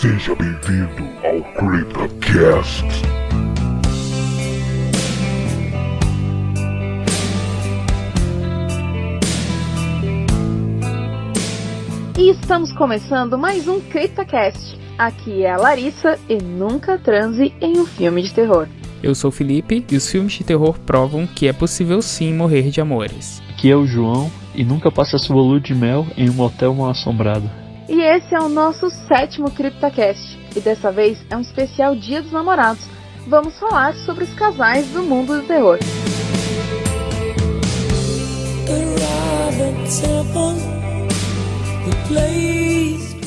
Seja bem-vindo ao CryptoCast. E estamos começando mais um CryptoCast. Aqui é a Larissa e nunca transe em um filme de terror. Eu sou o Felipe e os filmes de terror provam que é possível sim morrer de amores. Aqui é o João e nunca passe a sua lua de mel em um hotel mal assombrado. E esse é o nosso sétimo CryptoCast. E dessa vez é um especial Dia dos Namorados. Vamos falar sobre os casais do mundo do terror.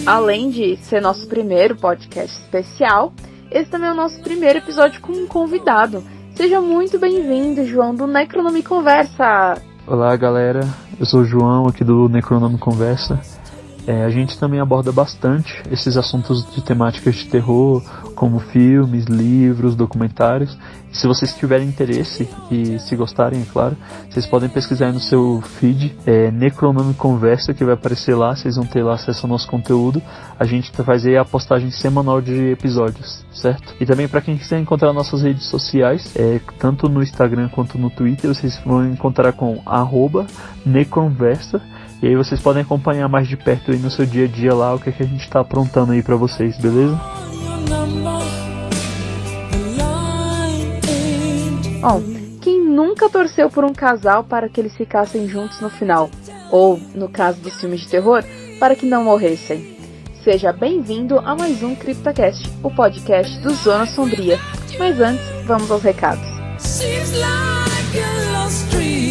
Além de ser nosso primeiro podcast especial, esse também é o nosso primeiro episódio com um convidado. Seja muito bem-vindo, João, do Necronome Conversa. Olá, galera. Eu sou o João, aqui do Necronome Conversa. É, a gente também aborda bastante esses assuntos de temáticas de terror, como filmes, livros, documentários. E se vocês tiverem interesse e se gostarem, é claro, vocês podem pesquisar no seu feed, é, Necronome Conversa, que vai aparecer lá, vocês vão ter lá acesso ao nosso conteúdo. A gente faz aí a postagem semanal de episódios, certo? E também para quem quiser encontrar nossas redes sociais, é, tanto no Instagram quanto no Twitter, vocês vão encontrar com arroba Neconversa. E aí vocês podem acompanhar mais de perto aí no seu dia a dia lá o que, é que a gente está aprontando aí para vocês, beleza? Bom, quem nunca torceu por um casal para que eles ficassem juntos no final? Ou, no caso dos filmes de terror, para que não morressem? Seja bem-vindo a mais um CryptoCast, o podcast do Zona Sombria. Mas antes, vamos aos recados. Seems like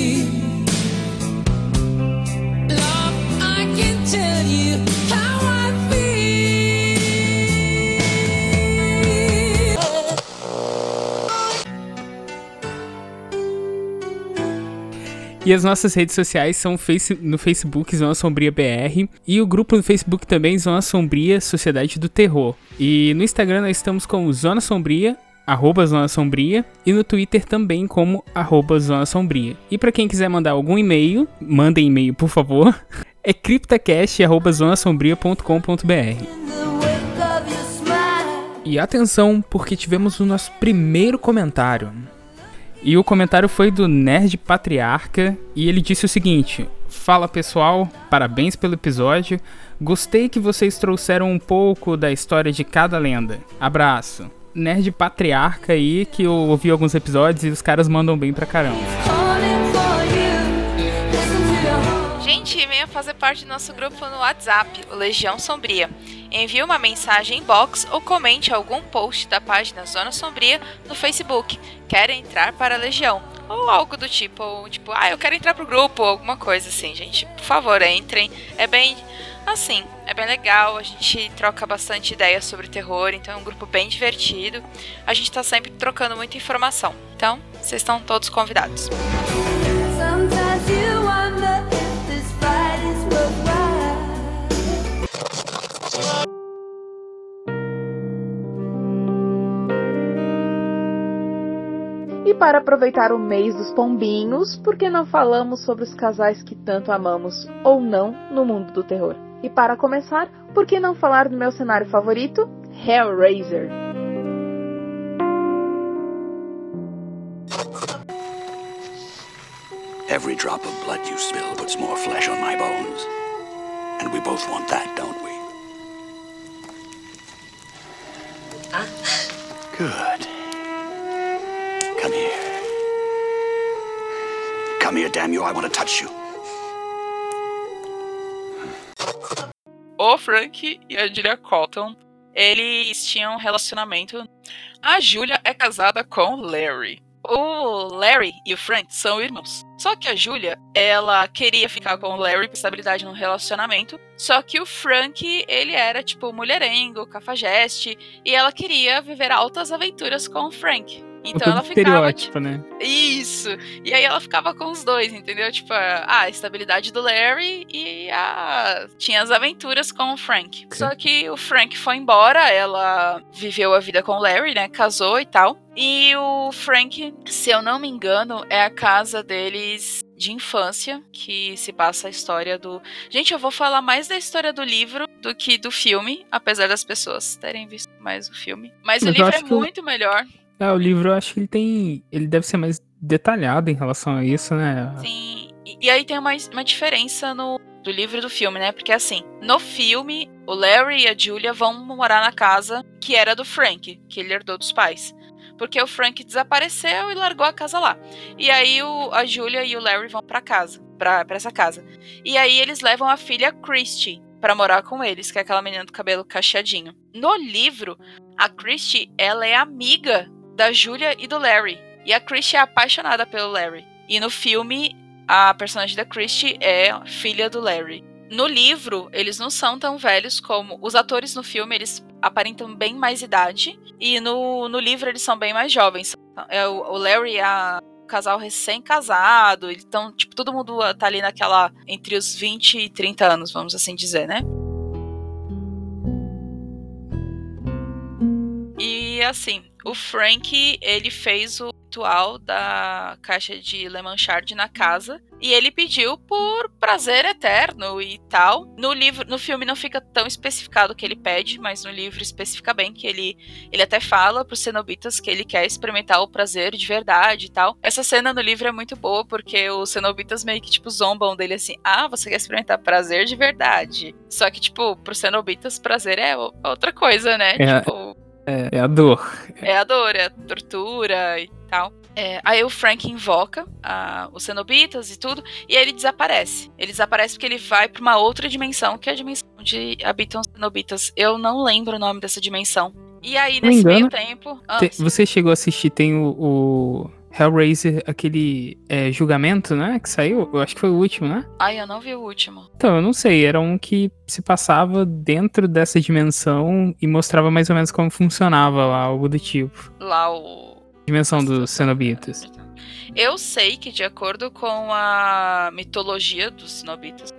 E as nossas redes sociais são face, no Facebook Zona Sombria BR e o grupo no Facebook também Zona Sombria Sociedade do Terror. E no Instagram nós estamos como Zona Sombria arroba Zona Sombria, e no Twitter também como arroba Zona Sombria. E para quem quiser mandar algum e-mail, mandem e-mail por favor, é criptacast.zonasombria.com.br. E atenção, porque tivemos o nosso primeiro comentário. E o comentário foi do Nerd Patriarca e ele disse o seguinte: Fala pessoal, parabéns pelo episódio. Gostei que vocês trouxeram um pouco da história de cada lenda. Abraço. Nerd Patriarca aí, que eu ouvi alguns episódios e os caras mandam bem pra caramba. Gente, venha fazer parte do nosso grupo no WhatsApp, o Legião Sombria. Envie uma mensagem em box ou comente algum post da página Zona Sombria no Facebook. Quer entrar para a Legião? Ou algo do tipo, ou tipo, ah, eu quero entrar pro grupo, ou alguma coisa assim, gente. Por favor, entrem. É bem assim, é bem legal, a gente troca bastante ideias sobre terror, então é um grupo bem divertido. A gente tá sempre trocando muita informação. Então, vocês estão todos convidados. E para aproveitar o mês dos pombinhos, por que não falamos sobre os casais que tanto amamos ou não no mundo do terror? E para começar, por que não falar do meu cenário favorito? Hellraiser. Every drop of blood you spill puts more flesh on my bones. And we both want that, don't we? Huh? Good. Come here. Come here, damn you, I want to touch you. o Frank e a Julia Colton, eles tinham um relacionamento. A Julia é casada com Larry. O Larry e o Frank são irmãos. Só que a Julia, ela queria ficar com o Larry por estabilidade no relacionamento. Só que o Frank, ele era tipo mulherengo, cafajeste, e ela queria viver altas aventuras com o Frank. Então ela ficava. Tipo, né? Isso! E aí ela ficava com os dois, entendeu? Tipo, a, a estabilidade do Larry e a. Tinha as aventuras com o Frank. Okay. Só que o Frank foi embora, ela viveu a vida com o Larry, né? Casou e tal. E o Frank, se eu não me engano, é a casa deles de infância, que se passa a história do. Gente, eu vou falar mais da história do livro do que do filme, apesar das pessoas terem visto mais o filme. Mas, Mas o livro é muito melhor. É, o livro eu acho que ele tem. Ele deve ser mais detalhado em relação a isso, né? Sim. E, e aí tem uma, uma diferença no, do livro e do filme, né? Porque assim, no filme, o Larry e a Julia vão morar na casa que era do Frank, que ele herdou dos pais. Porque o Frank desapareceu e largou a casa lá. E aí o, a Julia e o Larry vão para casa, para essa casa. E aí eles levam a filha Christy para morar com eles, que é aquela menina do cabelo cacheadinho. No livro, a Christy, ela é amiga da Julia e do Larry. E a Christy é apaixonada pelo Larry. E no filme, a personagem da Christie é filha do Larry. No livro, eles não são tão velhos como. Os atores no filme, eles aparentam bem mais idade. E no, no livro, eles são bem mais jovens. É, o, o Larry é um casal recém-casado. Então, tipo, todo mundo tá ali naquela. entre os 20 e 30 anos, vamos assim dizer, né? E assim, o Frank, ele fez o ritual da caixa de Le Manchard na casa e ele pediu por prazer eterno e tal. No livro, no filme não fica tão especificado o que ele pede, mas no livro especifica bem que ele ele até fala para os cenobitas que ele quer experimentar o prazer de verdade e tal. Essa cena no livro é muito boa porque os cenobitas meio que tipo zombam dele assim: "Ah, você quer experimentar prazer de verdade?". Só que tipo, para os cenobitas prazer é outra coisa, né? É, tipo, é, é a dor. É a dor, é a tortura e tal. É, aí o Frank invoca a, os cenobitas e tudo, e aí ele desaparece. Ele desaparece porque ele vai para uma outra dimensão, que é a dimensão onde habitam os cenobitas. Eu não lembro o nome dessa dimensão. E aí, nesse meio tempo. Ah, você chegou a assistir, tem o, o Hellraiser, aquele é, julgamento, né? Que saiu? Eu acho que foi o último, né? Ai, eu não vi o último. Então, eu não sei. Era um que se passava dentro dessa dimensão e mostrava mais ou menos como funcionava lá, algo do tipo. Lá o Dimensão dos cenobitas. Eu sei que, de acordo com a mitologia dos cenobitas,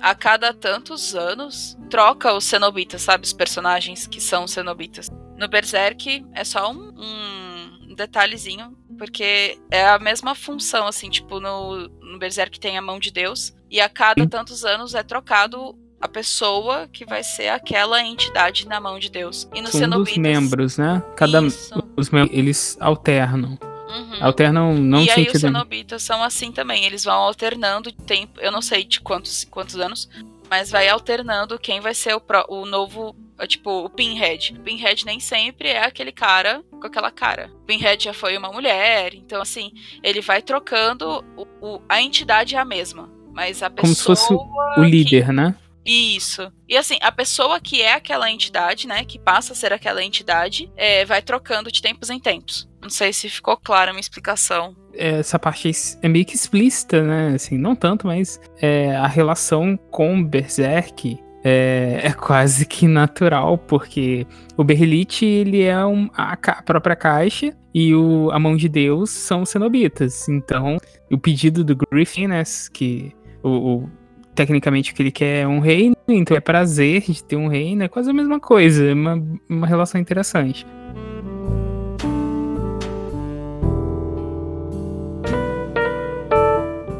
a cada tantos anos troca os cenobitas, sabe? Os personagens que são cenobitas. No Berserk é só um, um detalhezinho, porque é a mesma função, assim, tipo, no, no Berserk tem a mão de Deus, e a cada tantos anos é trocado a pessoa que vai ser aquela entidade na mão de Deus. E no São Cenobitas, dos membros, né? Cada isso. os membros eles alternam. Uhum. Alternam não E aí os cenobitas são assim também, eles vão alternando de tempo, eu não sei de quantos quantos anos, mas vai alternando quem vai ser o, pro, o novo, tipo, o Pinhead. O Pinhead nem sempre é aquele cara com aquela cara. O Pinhead já foi uma mulher, então assim, ele vai trocando, o, o, a entidade é a mesma, mas a pessoa Como se fosse o líder, que, né? Isso. E assim, a pessoa que é aquela entidade, né, que passa a ser aquela entidade, é, vai trocando de tempos em tempos. Não sei se ficou clara a minha explicação. Essa parte é meio que explícita, né? Assim, não tanto, mas é, a relação com Berserk é, é, quase que natural, porque o Berlite, ele é um, a, a, própria caixa e o, a mão de Deus são cenobitas. Então, o pedido do Griffin, né, que o, o tecnicamente o que ele quer é um reino, então é prazer de ter um reino, é quase a mesma coisa, é uma, uma relação interessante.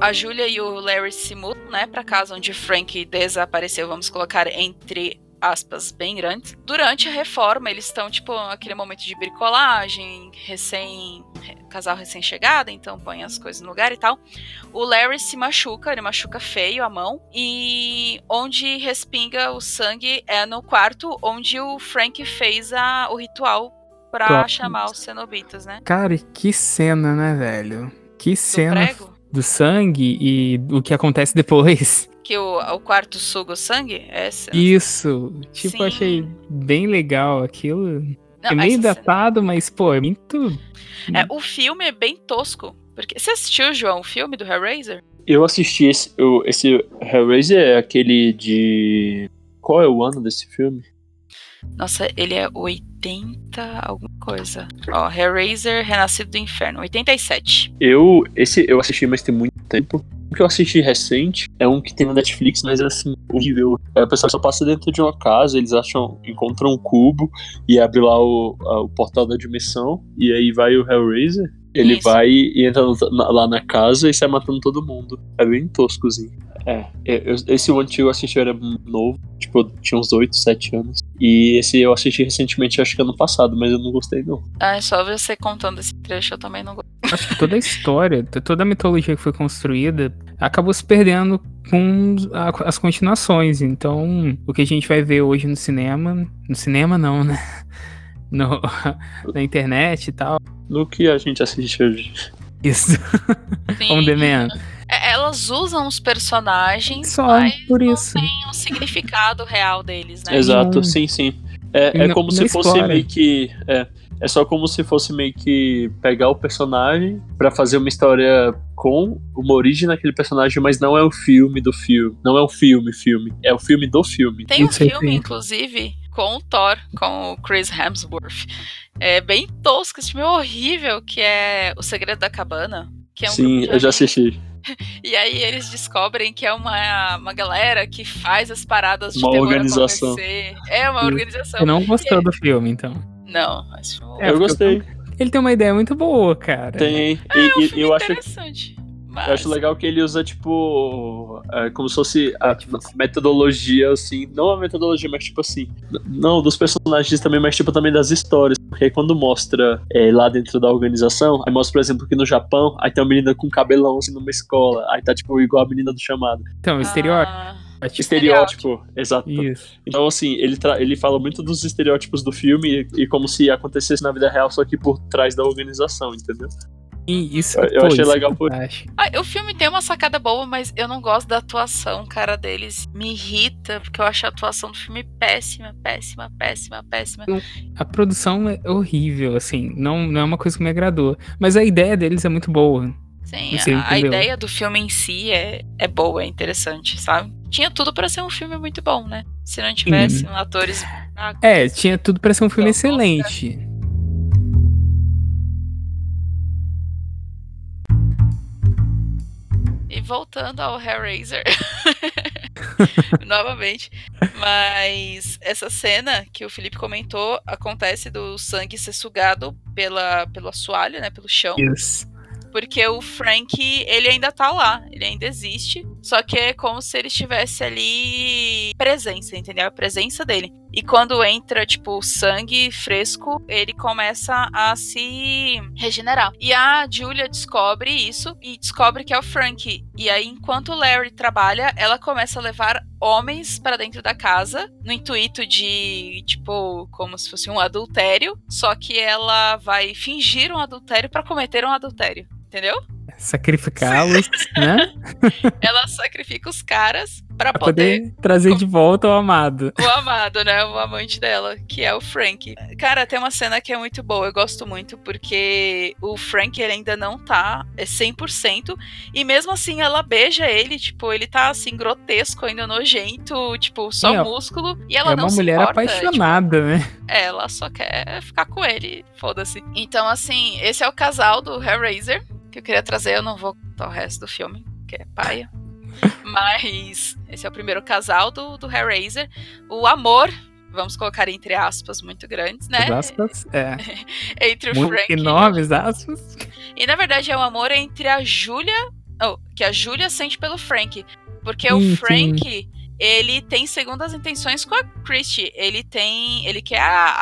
A Julia e o Larry se mudam, né, pra casa onde Frank desapareceu, vamos colocar entre aspas, bem grandes. Durante a reforma, eles estão, tipo, aquele momento de bricolagem, recém. casal recém-chegada, então põe as coisas no lugar e tal. O Larry se machuca, ele machuca feio a mão, e onde respinga o sangue é no quarto onde o Frank fez a, o ritual pra Top. chamar os cenobitas, né? Cara, que cena, né, velho? Que cena do sangue e o que acontece depois. Que o, o quarto suga o sangue? Essa? Isso. Tipo, Sim. achei bem legal aquilo. Não, é meio datado, cena... mas, pô, é muito. É, o filme é bem tosco. Porque... Você assistiu, João, o filme do Hellraiser? Eu assisti esse, esse Hellraiser, é aquele de. Qual é o ano desse filme? Nossa, ele é 80 alguma coisa. Ó, Hellraiser Renascido do Inferno, 87. Eu, esse eu assisti, mas tem muito tempo. O que eu assisti recente é um que tem na Netflix, mas é assim, horrível. É, a pessoa só passa dentro de uma casa, eles acham, encontram um cubo e abre lá o, a, o portal da dimensão, e aí vai o Hellraiser. Ele Isso. vai e entra na- lá na casa e sai matando todo mundo. É bem toscozinho. É, eu- esse One Two eu assisti eu era novo, tipo, eu tinha uns 8, 7 anos. E esse eu assisti recentemente, acho que ano passado, mas eu não gostei não. Ah, só você contando esse trecho eu também não gosto. Acho que toda a história, toda a mitologia que foi construída acabou se perdendo com as continuações. Então, o que a gente vai ver hoje no cinema. No cinema, não, né? No- na internet e tal. No que a gente assiste hoje. Isso. Sim. On demand. É, Elas usam os personagens, Só mas por não isso. tem um significado real deles, né? Exato, Não. sim, sim. É, é não- como não se fosse explora. meio que. É, é só como se fosse meio que pegar o personagem pra fazer uma história com uma origem naquele personagem, mas não é o filme do filme. Não é o filme, filme. É o filme do filme. Tem um filme, inclusive, com o Thor, com o Chris Hemsworth. É bem tosco, esse filme é horrível, que é O Segredo da Cabana. Que é um sim, eu já assisti. E aí eles descobrem que é uma, uma galera que faz as paradas de Uma terror organização. acontecer. É uma organização. Você não gostou do filme, então. Não, mas foi É, eu gostei. Ele tem uma ideia muito boa, cara. Tem. é um e, e filme eu acho interessante. Mas... Eu acho legal que ele usa, tipo, é, como se fosse a metodologia, assim, não a metodologia, mas tipo assim, não dos personagens também, mas tipo também das histórias, porque aí quando mostra é, lá dentro da organização, aí mostra, por exemplo, que no Japão, aí tem uma menina com cabelão, assim, numa escola, aí tá, tipo, igual a menina do chamado. Então, estereótipo. Ah, é tipo- Estereótipo, exato. Isso. Então, assim, ele, tra- ele fala muito dos estereótipos do filme e, e como se acontecesse na vida real, só que por trás da organização, entendeu? E isso, Eu- eu achei isso legal por- fantástico. Ah, o filme tem uma sacada boa, mas eu não gosto da atuação, cara, deles. Me irrita, porque eu acho a atuação do filme péssima, péssima, péssima, péssima. A produção é horrível, assim, não, não é uma coisa que me agradou. Mas a ideia deles é muito boa. Sim, a, ideia do filme em si é, é boa, é interessante, sabe? Tinha tudo pra ser um filme muito bom, né? Se não tivesse atores. fracos. É, tinha tudo pra ser um filme Então, excelente. Voltando ao Hellraiser. Novamente. Mas essa cena que o Felipe comentou acontece do sangue ser sugado pela, pelo assoalho, né? Pelo chão. Isso. Porque o Frank, ele ainda tá lá, ele ainda existe. Só que é como se ele estivesse ali presença, entendeu? A presença dele. E quando entra, tipo, sangue fresco, ele começa a se regenerar. E a Julia descobre isso e descobre que é o Frank. E aí, enquanto o Larry trabalha, ela começa a levar homens para dentro da casa, no intuito de, tipo, como se fosse um adultério. Só que ela vai fingir um adultério para cometer um adultério. Entendeu? Sacrificá-los, né? Ela sacrifica os caras pra Pra poder poder trazer de volta o amado. o amado, né? O amante dela, que é o Frank. Cara, tem uma cena que é muito boa, eu gosto muito, porque o Frank ele ainda não tá é 100%, e mesmo assim ela beija ele, tipo, ele tá assim, grotesco, ainda nojento, tipo, só É, músculo, e ela é não uma se mulher importa, apaixonada, né? tipo, ela só quer ficar com ele, foda-se. Então, assim, esse é o casal do Hellraiser, que eu queria trazer, eu não vou contar o resto do filme, que é paia. Mas esse é o primeiro casal do, do Hellraiser. O amor, vamos colocar entre aspas muito grandes, né? As aspas, é. Entre o Muito Frank e enormes aspas. E na verdade é o amor entre a Julia. Oh, que a Julia sente pelo Frank. Porque Sim, o sim. Frank, ele tem segundas intenções com a Christie. Ele tem. Ele quer a,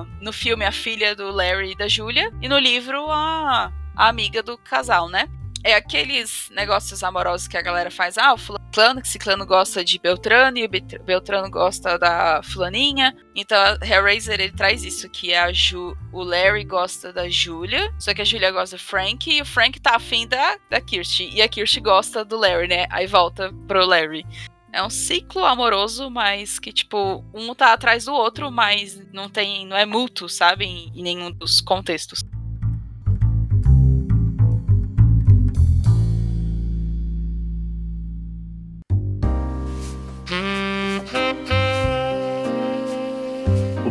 a- No filme, a filha do Larry e da Julia. E no livro, a, amiga do casal, né? É aqueles negócios amorosos que a galera faz. Ah, o fulano, que ciclano gosta de Beltrano e Beltrano gosta da fulaninha. Então, Hellraiser, ele traz isso, que a Ju, o Larry gosta da Julia, só que a Julia gosta do Frank, e o Frank tá afim da, da Kirsty, e a Kirsty gosta do Larry, né? Aí volta pro Larry. É um ciclo amoroso, mas que, tipo, um tá atrás do outro, mas não tem, não é mútuo, sabe? Em, em nenhum dos contextos.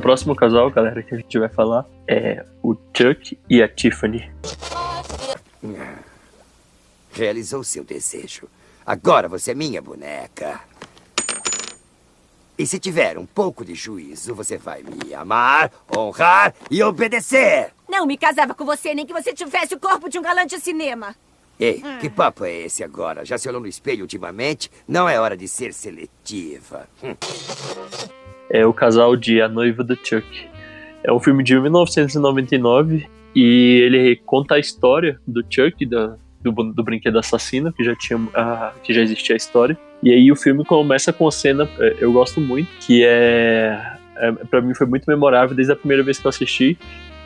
O próximo casal, galera, que a gente vai falar é o Chuck e a Tiffany. Realizou seu desejo. Agora você é minha boneca. E se tiver um pouco de juízo, você vai me amar, honrar e obedecer. Não me casava com você, nem que você tivesse o corpo de um galã de cinema. Ei, que papo é esse agora? Já se olhou no espelho ultimamente? Não é hora de ser seletiva. Hum. É o casal de A Noiva do Chuck. É um filme de 1999 e ele conta a história do Chuck, da, do, do brinquedo assassino, que já tinha ah, que já existia a história. E aí o filme começa com a cena, é, eu gosto muito, que é, é para mim foi muito memorável desde a primeira vez que eu assisti,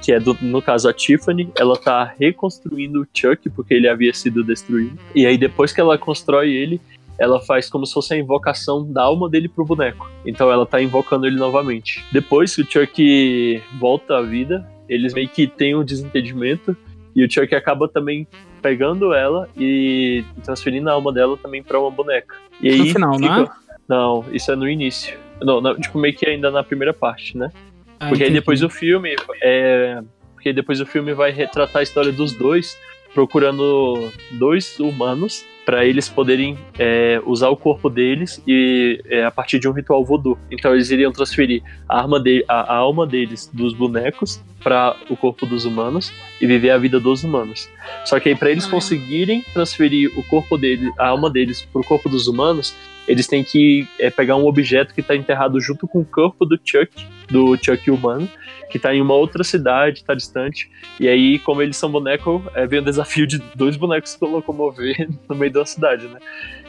que é do, no caso a Tiffany, ela tá reconstruindo o Chuck porque ele havia sido destruído. E aí depois que ela constrói ele, ela faz como se fosse a invocação da alma dele pro boneco. Então ela tá invocando ele novamente. Depois que o Chuck volta à vida, eles meio que têm um desentendimento e o Chuck acaba também pegando ela e transferindo a alma dela também para uma boneca. E aí no final, fica... não é? Não, isso é no início. Não, não, tipo, meio que ainda na primeira parte, né? Ah, porque aí depois o filme é. Porque depois o filme vai retratar a história dos dois, procurando dois humanos para eles poderem é, usar o corpo deles e é, a partir de um ritual voodoo. Então eles iriam transferir a, arma de, a, a alma deles dos bonecos para o corpo dos humanos e viver a vida dos humanos. Só que aí para eles conseguirem transferir o corpo dele, a alma deles para o corpo dos humanos, eles têm que é, pegar um objeto que está enterrado junto com o corpo do Chuck, do Chuck humano, que está em uma outra cidade, está distante. E aí, como eles são bonecos, é, vem o desafio de dois bonecos se locomover no meio da cidade, né?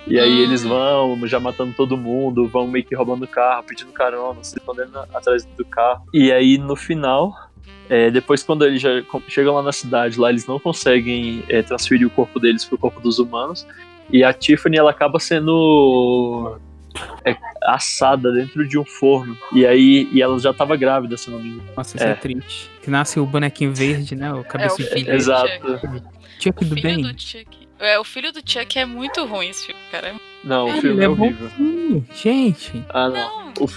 E aí eles vão já matando todo mundo, vão meio que roubando carro, pedindo carona, se escondendo atrás do carro. E aí no final, é, depois quando eles já chegam lá na cidade, lá eles não conseguem é, transferir o corpo deles pro corpo dos humanos. E a Tiffany ela acaba sendo é, assada dentro de um forno. E aí e ela já tava grávida, se não me engano. Nossa, isso é. É. triste. Que nasce o bonequinho verde, né? O cabeça É, o de filho verde. Exato. Chuck do filho bem. do Chuck. É, o filho do Chuck é muito ruim esse filme, cara. Não, o filme é é horrível. bonzinho, gente. Ah, não. Não, O,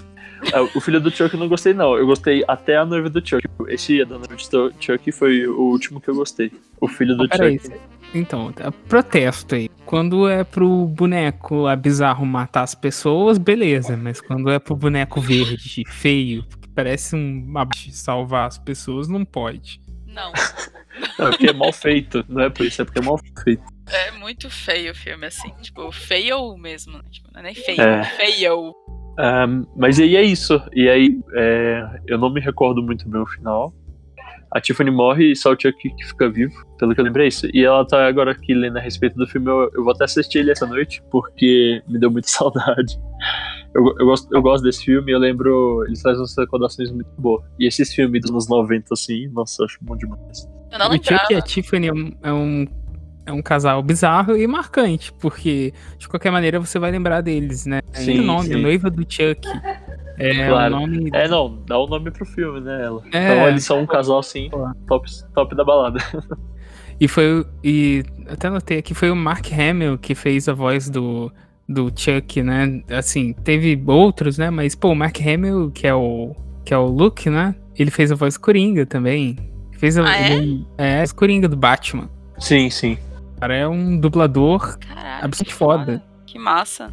é, o filho do Chuck eu não gostei, não. Eu gostei até a noiva do Chuck. Esse da noiva do Chuck foi o último que eu gostei. O filho do Ah, Chuck. Então, é protesto aí. Quando é pro boneco lá bizarro matar as pessoas, beleza. Mas quando é pro boneco verde, feio, que parece um salvar as pessoas, não pode. não. Não, é porque é mal feito. Não é por isso, é porque é mal feito. É muito feio o filme, assim. Tipo, feio mesmo, né? Tipo, não é nem feio, É. é feio. Ahn, mas aí é isso. E aí, é, eu não me recordo muito bem o final. A Tiffany morre e só o Chuck que fica vivo, pelo que eu lembrei isso. E ela tá agora aqui lendo a respeito do filme. Eu, eu vou até assistir ele essa noite, porque me deu muita saudade. Eu, eu, gosto, eu gosto desse filme, eu lembro. Ele traz umas recordações muito boas. E esses filmes dos anos 90, assim, nossa, eu acho bom demais. Eu não o Chuck e a. Tiffany é um, é um, é um casal bizarro e marcante, porque de qualquer maneira você vai lembrar deles, né? Sim, o nome, sim. a noiva do Chuck. É Claro. o nome. É, não, dá o nome pro filme, né? Ela. É. Então eles são um casal, assim, top, top da balada. E foi. o- E até notei aqui, foi o Mark Hamill que fez a voz do, do Chuck, né? Assim, teve outros, né? Mas, pô, o Mark Hamill, que é o. Que é o Luke, né? Ele fez a voz Coringa também. Fez a, Ah, é? ele- é, a Coringa do Batman. Sim, sim. O cara é um dublador Caraca, absolutamente que foda. Que massa.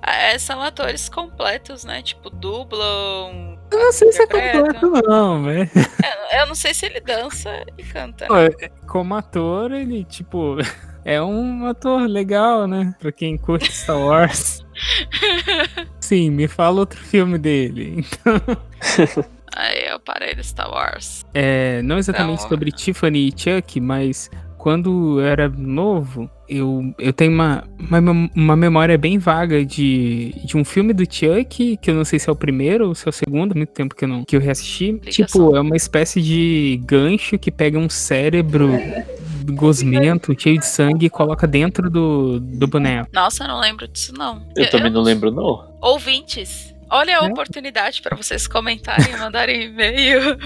Ah, é, são atores completos, né? Tipo, dublam. Eu não sei se é completo, não, mas. É, Eu não sei se ele dança e canta. Pô, é- como ator, ele, tipo. É um ator legal, né? Pra quem curte Star Wars. Sim, me fala outro filme dele. Aí eu parei do Star Wars. É, não exatamente Não. sobre Tiffany e Chuck, mas quando eu era novo, eu, eu tenho uma, uma, uma memória bem vaga de, de um filme do Chuck, que eu não sei se é o primeiro ou se é o segundo, há muito tempo que eu, não, que eu reassisti. Ligação. Tipo, é uma espécie de gancho que pega um cérebro gosmento, cheio de sangue, e coloca dentro do, do boneco. Nossa, eu não lembro disso, não. Eu também não lembro, não. Ouvintes, olha a É. oportunidade para vocês comentarem, mandarem e-mail.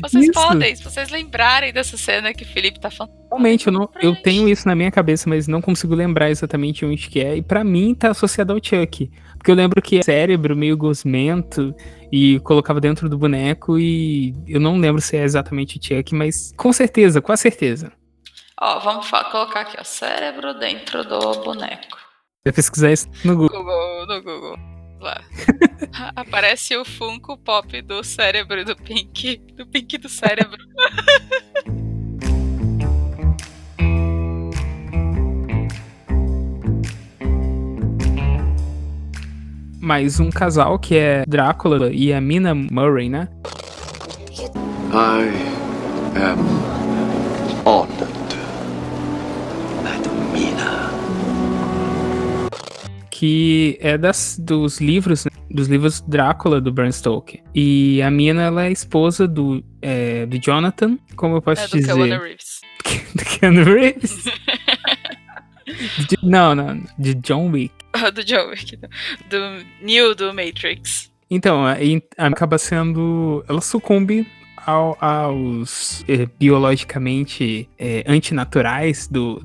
Vocês Isso. podem, se vocês lembrarem dessa cena que o Felipe tá falando. Realmente, eu, não, eu tenho isso na minha cabeça, mas não consigo lembrar exatamente onde que é. E pra mim tá associado ao Chuck. Porque eu lembro que é cérebro meio gosmento e colocava dentro do boneco e eu não lembro se é exatamente o Chuck, mas com certeza, com a certeza. Ó, vamos colocar aqui, ó. Cérebro dentro do boneco. Vai pesquisar isso no Google. Google, no Google lá. Aparece o Funko Pop do cérebro do Pink. Do Pink do cérebro. Mais um casal que é Drácula e a Mina Murray, né? I am Que é das, dos livros, né? dos livros Drácula do Bram Stoker. E a Mina, ela é esposa do, é, do Jonathan, como eu posso É do dizer? Keanu Reeves. do Keanu Reeves? De- não, não, de John Wick. do John Wick. Do, do Neo do Matrix. Então, aí acaba sendo. Ela sucumbe ao- aos eh, biologicamente eh, antinaturais do,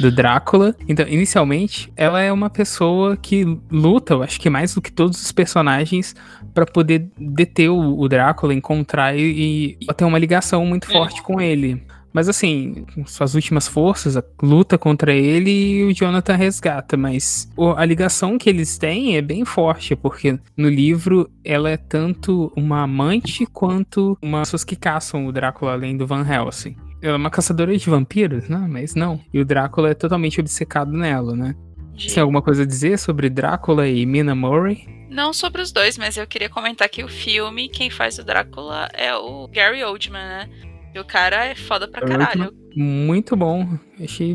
do Drácula. Então, inicialmente, ela é uma pessoa que luta, eu acho que mais do que todos os personagens, pra poder deter o, o Drácula, encontrar e, e ter uma ligação muito forte com ele. Mas assim, com suas últimas forças, a luta contra ele e o Jonathan resgata. Mas a ligação que eles têm é bem forte, porque no livro ela é tanto uma amante quanto uma pessoas que caçam o Drácula além do Van Helsing. Ela é uma caçadora de vampiros, né? Mas não. E o Drácula é totalmente obcecado nela, né? De- Você tem alguma coisa a dizer sobre Drácula e Mina Murray? Não sobre os dois, mas eu queria comentar que o filme, quem faz o Drácula é o Gary Oldman, né? E o cara é foda pra caralho. Muito bom. Achei.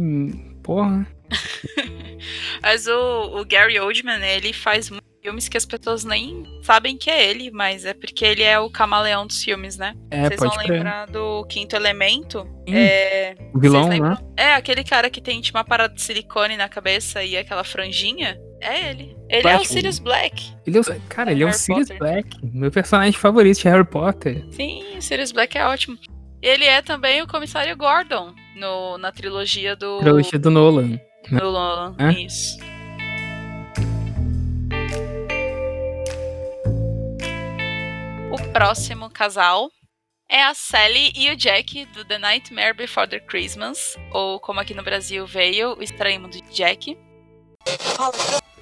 Porra. Mas o, o Gary Oldman, ele faz muitos filmes que as pessoas nem sabem que é ele, mas é porque ele é o camaleão dos filmes, né? É, Vocês vão crer. lembrar do Quinto Elemento? Sim. É... O vilão, né? É, aquele cara que tem tipo uma parada de silicone na cabeça e aquela franjinha. É ele. Ele é o Black. Sirius Black. Ele é o- cara, ele é o Sirius Potter. Black, meu personagem favorito de Harry Potter. Sim, o Sirius Black é ótimo. Ele é também o comissário Gordon no, na trilogia do, Trilogia do Nolan. do Nolan. Hã? Isso. O próximo casal é a Sally e o Jack do The Nightmare Before the Christmas, ou como aqui no Brasil veio, o Estranho Mundo de Jack.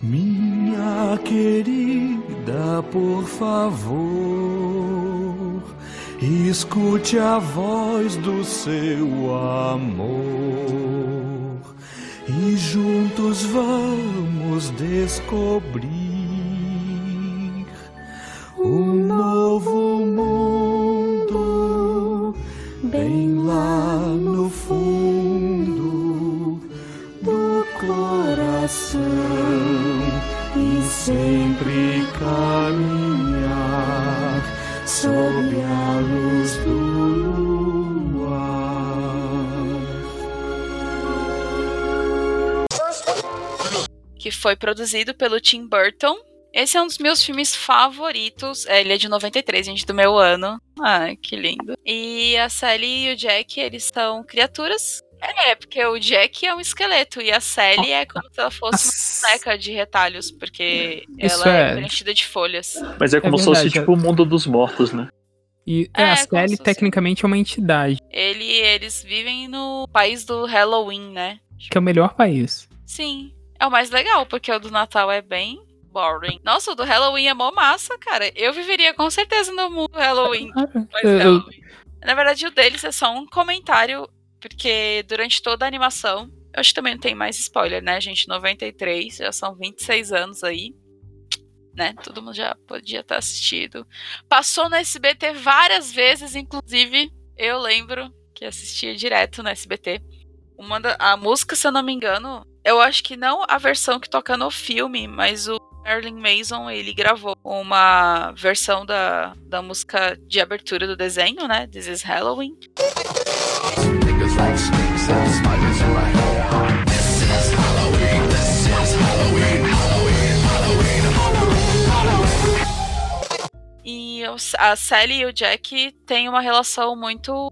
Minha querida, por favor, escute a voz do seu amor e juntos vamos descobrir foi produzido pelo Tim Burton. Esse é um dos meus filmes favoritos. É, ele é de 93, gente, do meu ano. Ai, que lindo. E a Sally e o Jack, eles são criaturas. É, porque o Jack é um esqueleto e a Sally é como se ela fosse uma boneca de retalhos, porque Isso ela é é. preenchida de folhas. Mas é como se verdade, fosse tipo o mundo dos mortos, né? E é, É, a Sally se tecnicamente é uma entidade, Ele, eles vivem no país do Halloween, né? que é o melhor país. Sim, é o mais legal, porque o do Natal é bem boring. Nossa, o do Halloween é mó massa, cara. Eu viveria com certeza no mundo Halloween. Mas Eu-. Na verdade, o deles é só um comentário, porque durante toda a animação, eu acho que também não tem mais spoiler, né, gente? 93, já são 26 anos aí. Né? Todo mundo já podia ter assistido. Passou no SBT várias vezes, inclusive eu lembro que assistia direto no SBT. Uma da, a música, se eu não me engano, eu acho que não a versão que toca no filme, mas o Marilyn Mason, ele gravou uma versão da, da música de abertura do desenho, né? This is Halloween. E a Sally e o Jack têm uma relação muito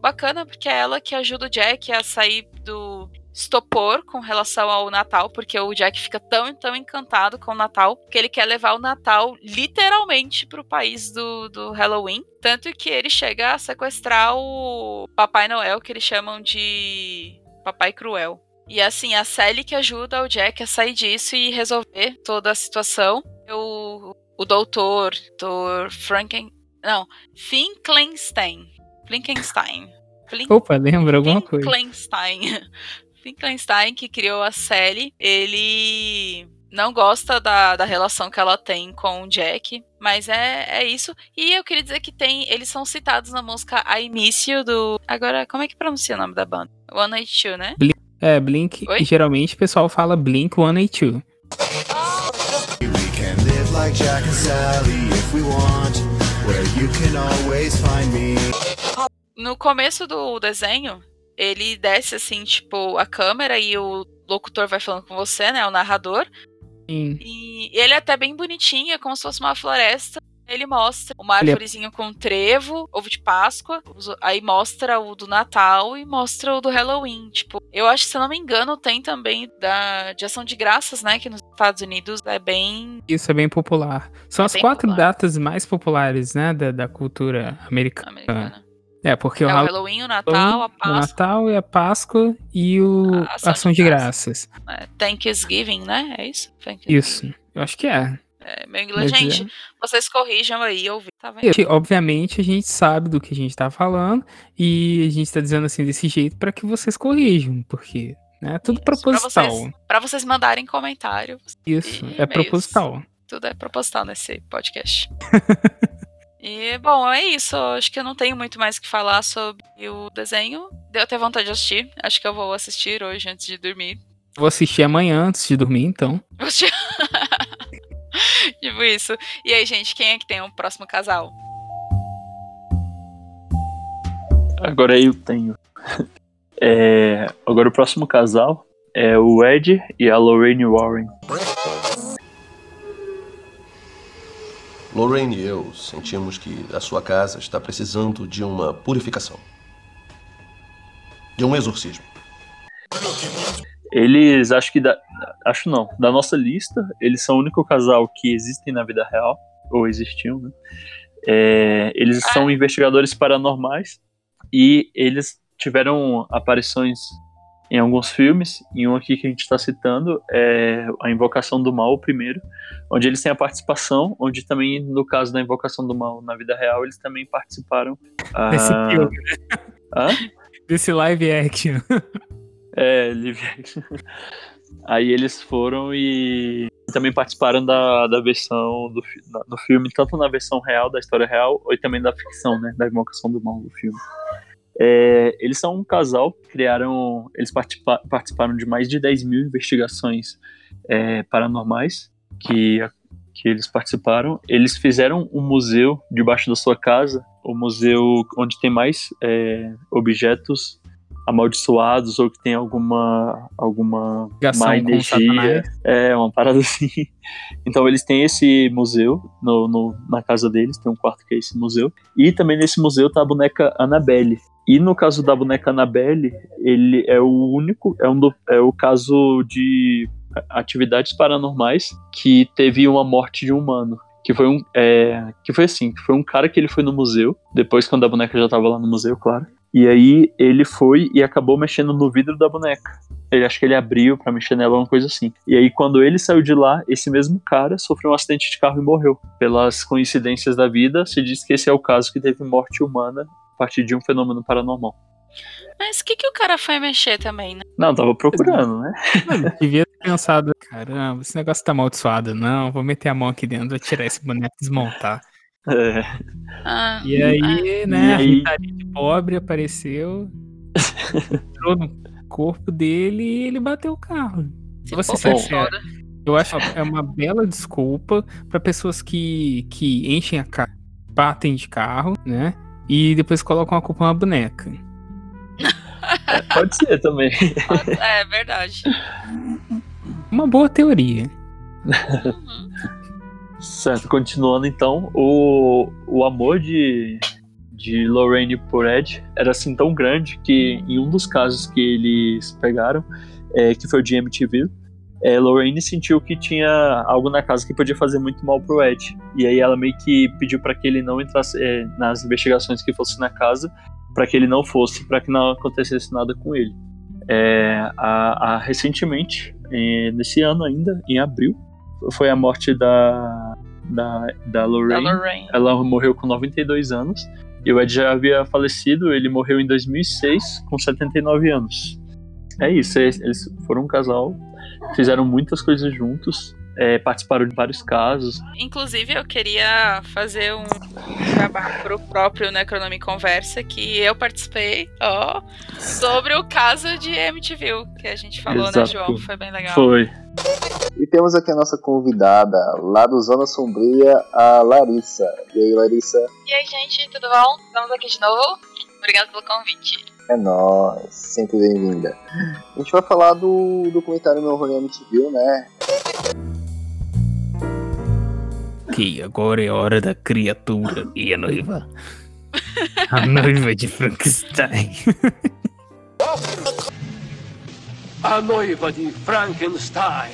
bacana, porque é ela que ajuda o Jack a sair do estopor com relação ao Natal, porque o Jack fica tão, tão encantado com o Natal que ele quer levar o Natal literalmente pro país do, do Halloween. Tanto que ele chega a sequestrar o Papai Noel, que eles chamam de Papai Cruel. E assim, a Sally que ajuda o Jack a sair disso e resolver toda a situação. O, o doutor, doutor Franken... Não, Finkelstein. Finkelstein. Flin- Opa, lembra alguma coisa. Finkelstein. Finkelstein, que criou a Sally, ele não gosta da, da relação que ela tem com o Jack, mas é, é isso. E eu queria dizer que tem. Eles são citados na música I Miss You do. Agora, como é que pronuncia o nome da banda? One Night Two, né? Blink, é, Blink. Oi? Geralmente o pessoal fala Blink 182. We can live like Jack and Sally if we want, where you can always find me. No começo do desenho, ele desce assim, tipo, a câmera e o locutor vai falando com você, né? O narrador. Sim. E ele é até bem bonitinho, é como se fosse uma floresta. Ele mostra uma é- árvorezinha com trevo, ovo de Páscoa, aí mostra o do Natal e mostra o do Halloween. Tipo, eu acho que, se eu não me engano, tem também da de ação de graças, né? Que nos Estados Unidos é bem. Isso é bem popular. São É as quatro popular. datas mais populares, né, da, da cultura americana. americana. É, porque É o o Halloween, o Natal, a o Páscoa, Natal e a Páscoa e o A Ação Ação, de de Graças. é, Thanksgiving, né? É isso? Isso, eu acho que é. É, meu inglês. Mas Gente, é. vocês corrijam aí, ouvi, tá vendo? E, obviamente a gente sabe do que a gente tá falando e a gente tá dizendo assim desse jeito pra que vocês corrijam, porque é tudo Pra proposital. vocês, pra vocês mandarem comentário. Isso, é proposital. Tudo é proposital nesse podcast. e, bom, é isso. Acho que eu não tenho muito mais o que falar sobre o desenho. Deu até vontade de assistir. Acho que eu vou assistir hoje antes de dormir. Vou assistir amanhã antes de dormir, então. Vou assistir- tipo isso. E aí, gente, quem é que tem o próximo casal? Agora eu tenho. É, agora o próximo casal é o Ed e a Lorraine Warren. Lorraine e eu sentimos que a sua casa está precisando de uma purificação. De um exorcismo. Eles, acho que da, acho não, da nossa lista, eles são o único casal que existem na vida real, ou existiam, né? É, eles são investigadores paranormais e eles tiveram aparições em alguns filmes, e um aqui que a gente está citando é A Invocação do Mal, o primeiro, onde eles têm a participação, onde também, no caso da Invocação do Mal na vida real, eles também participaram. ah, Desse filme? Hã? Desse live action. É, live action. Aí eles foram e também participaram da, da versão do, na- do filme, tanto na versão real, da história real, ou também da ficção, né? Da invocação do mal do filme. É, eles são um casal, criaram. Eles participa- participaram de mais de 10 mil investigações é, paranormais que, que eles participaram. Eles fizeram um museu debaixo da sua casa, o museu onde tem mais é, objetos amaldiçoados ou que tem alguma alguma Ligação má energia. É, uma parada assim. Então eles têm esse museu no, no- na casa deles, tem um quarto que é esse museu. E também nesse museu tá a boneca Annabelle. E no caso da boneca Annabelle, ele é o único, é, um do- é o caso de atividades paranormais que teve uma morte de um humano. Que foi um. é, que foi assim, que foi um cara que ele foi no museu, depois quando a boneca já tava lá no museu, claro. E aí ele foi e acabou mexendo no vidro da boneca. Ele acho que ele abriu pra mexer nela, uma coisa assim. E aí quando ele saiu de lá, esse mesmo cara sofreu um acidente de carro e morreu. Pelas coincidências da vida, se diz que esse é o caso que teve morte humana partir de um fenômeno paranormal. Mas o que, que o cara foi mexer também, né? Não, tava procurando, né? Mano, devia ter pensado, caramba, esse negócio tá amaldiçoado. Não, vou meter a mão aqui dentro, vou tirar esse boneco e desmontar. É. Ah, E aí, né, E a aí- Lee de pobre apareceu, entrou no corpo dele e ele bateu o carro. se pra sincero, eu acho é uma bela desculpa pra pessoas que, que enchem a cara, batem de carro, né, e depois colocam a culpa na boneca. Pode ser também. É verdade. Uma boa teoria. Certo, continuando então, o, o amor de, de Lorraine por Ed era assim tão grande que em um dos casos que eles pegaram, é, que foi o de MTV, é, Lorraine sentiu que tinha algo na casa que podia fazer muito mal pro Ed. E aí ela meio que pediu para que ele não entrasse é, nas investigações que fosse na casa, para que ele não fosse, para que não acontecesse nada com ele. É, a, a- recentemente, é, nesse ano ainda, em abril, foi a morte da, da, da Da Lorraine. Lorraine. Ela morreu com 92 anos. E o Ed já havia falecido, ele morreu em 2006 com 79 anos. É isso, eles eles foram um casal fizeram muitas coisas juntos, é, participaram de vários casos. Inclusive, eu queria fazer um jabá pro próprio Necronome Conversa, que eu participei, ó, sobre o caso de MTV, que a gente falou, Exato. né, João? Foi bem legal. Foi. E temos aqui a nossa convidada, lá do Zona Sombria, a Larissa. E aí, Larissa? E aí, gente, tudo bom? Estamos aqui de novo. Obrigado pelo convite. É nóis, sempre bem-vinda. A gente vai falar do documentário Meu Rolê MTV, né? Ok, agora é hora da criatura e a noiva. A noiva de Frankenstein. A noiva de Frankenstein.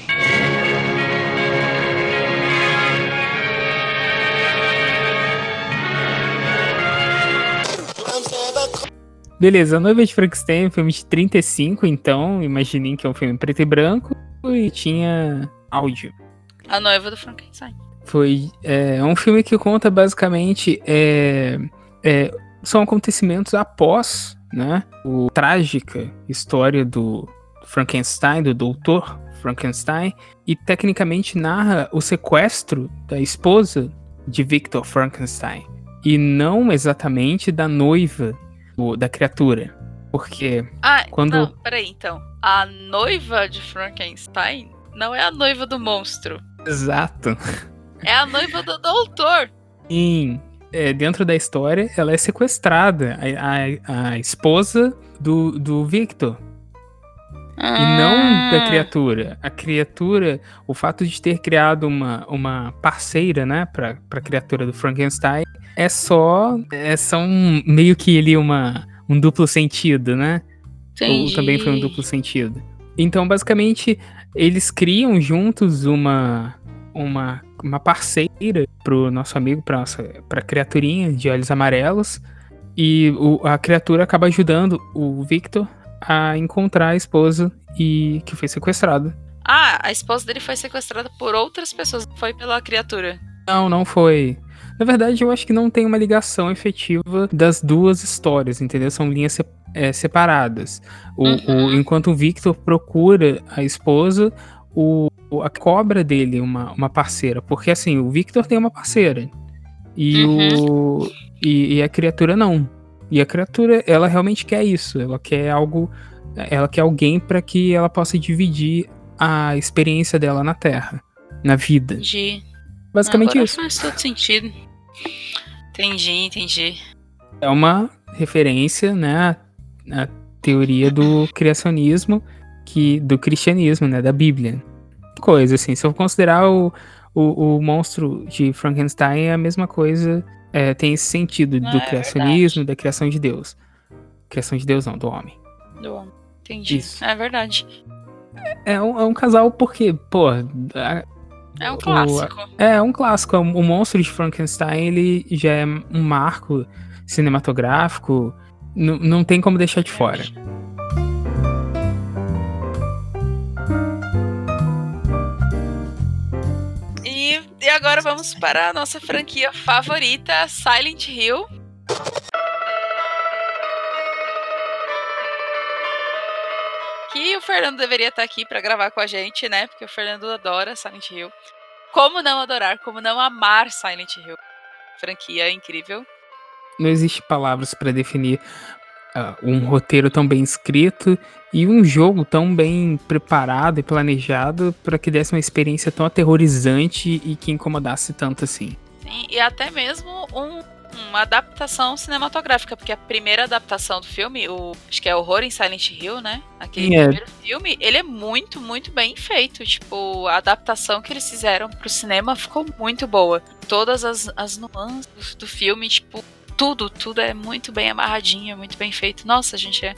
Beleza, A Noiva de Frankenstein é um filme de 35, então imaginem que é um filme preto e branco e tinha áudio. A noiva do Frankenstein. Foi é, um filme que conta basicamente é, é, são acontecimentos após né, o trágica história do Frankenstein, do doutor Frankenstein, e tecnicamente narra o sequestro da esposa de Victor Frankenstein e não exatamente da noiva do- da criatura, porque Ah, quando não, peraí, então. A noiva de Frankenstein não é a noiva do monstro. exato É a noiva do doutor. Sim, é, dentro da história, ela é sequestrada, a, a, a esposa do, do Victor. E não da criatura. A criatura, o fato de ter criado uma, uma parceira, né, pra, pra criatura do Frankenstein, é só. É só um, meio que ele uma, um duplo sentido, né? Ou Entendi. também foi um duplo sentido. Então, basicamente, eles criam juntos uma uma, uma parceira pro nosso amigo, pra nossa pra criaturinha de olhos amarelos. E o- a criatura acaba ajudando o Victor a encontrar a esposa e que foi sequestrada. Ah, a esposa dele foi sequestrada por outras pessoas, não foi pela criatura. Não, não foi. Na verdade, eu acho que não tem uma ligação efetiva das duas histórias, entendeu? São linhas é, separadas. O, o- enquanto o Victor procura a esposa, o, a cobra dele uma, uma parceira. Porque assim, o Victor tem uma parceira. E, o, e, e a criatura não. E a criatura, ela realmente quer isso. Ela quer algo. Ela quer alguém para que ela possa dividir a experiência dela na Terra, na vida. Entendi. Basicamente Agora isso. Faz todo sentido. Entendi, entendi. É uma referência, né, à, teoria do criacionismo, que do cristianismo, né, da Bíblia. Coisa assim, se eu considerar o, o, o monstro de Frankenstein é a mesma coisa, é, tem esse sentido do é criacionismo, da criação de Deus. Criação de Deus não, do homem. Do homem. Entendi. Isso. É verdade. É um, é um casal porque, pô... a- É um o- clássico. é, um clássico. O monstro de Frankenstein, ele já é um marco cinematográfico. N- não tem como deixar de fora. E, agora vamos para a nossa franquia favorita, Silent Hill. Que o Fernando deveria estar aqui para gravar com a gente, né? Porque o Fernando adora Silent Hill. Como não adorar, como não amar Silent Hill? Franquia incrível. Não existe palavras para definir ah, um roteiro tão bem escrito e um jogo tão bem preparado e planejado para que desse uma experiência tão aterrorizante e que incomodasse tanto assim. Sim, e até mesmo um- uma adaptação cinematográfica, porque a primeira adaptação do filme, o, acho que é Horror em Silent Hill, né? Aquele É. primeiro filme, ele é muito, muito bem feito. Tipo, a adaptação que eles fizeram pro cinema ficou muito boa. Todas as, as nuances do, do filme, tipo, tudo, tudo é muito bem amarradinho, muito bem feito. Nossa, gente, é...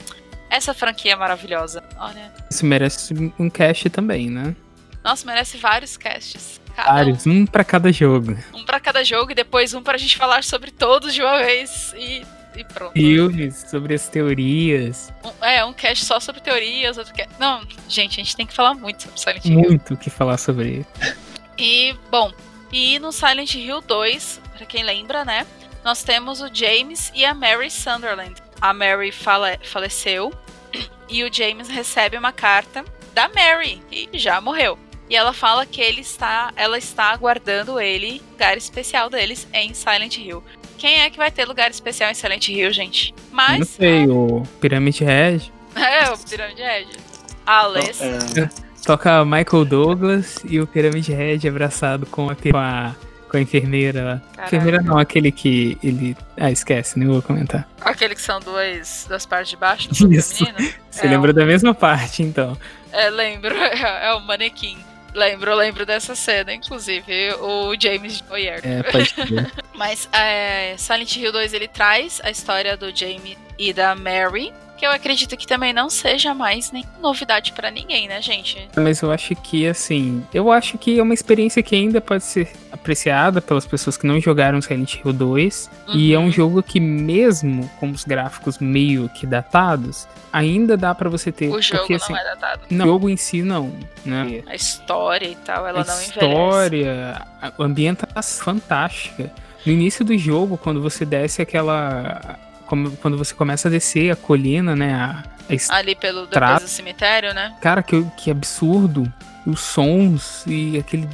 essa franquia é maravilhosa. Olha, Isso merece um cast também, né? nossa, merece vários casts. Cada Vários, um para cada jogo. um pra cada jogo e depois um pra gente falar sobre todos de uma vez e, e pronto. Filmes sobre as teorias. Um- é, um cast só sobre teorias, outro cast... Não, gente, a gente tem que falar muito sobre Silent Hill. Muito o que falar sobre ele. E, bom, e no Silent Hill 2, pra quem lembra, né? Nós temos o James e a Mary Sunderland. A Mary fale- faleceu e o James recebe uma carta da Mary, que já morreu. E ela fala que ele está, ela está aguardando ele, lugar especial deles em Silent Hill. Quem é que vai ter lugar especial em Silent Hill, gente? Mas. Não sei, o Pyramid Head. É, o Pyramid Head. Alice. É. Toca Michael Douglas e o Pyramid Head abraçado com a, com a, com a enfermeira lá. Caralho. Enfermeira não, aquele que ele. Ah, esquece, nem vou comentar. Aquele que são duas, duas partes de baixo do Isso. feminino. Você É, lembra da mesma parte, então. É, lembro. É, o manequim. Lembro, lembro dessa cena, inclusive, o James Boyer. É, pode crer. Mas é, Silent Hill 2 ele traz a história do Jamie e da Mary, que eu acredito que também não seja mais nem novidade pra ninguém, né, gente? Mas eu acho que, assim, eu acho que é uma experiência que ainda pode ser apreciada pelas pessoas que não jogaram Silent Hill 2. E é um jogo que, mesmo com os gráficos meio que datados, ainda dá pra você ter. O jogo porque, não assim, é datado. Não, o jogo em si não, né? A história e tal, ela a não envelhece. história, a ambientação fantástica. No início do jogo, quando você desce aquela. Como- Quando você começa a descer a colina, né? A, a Ali pelo depois do cemitério, né? Cara, que, que absurdo. Os sons e aquele.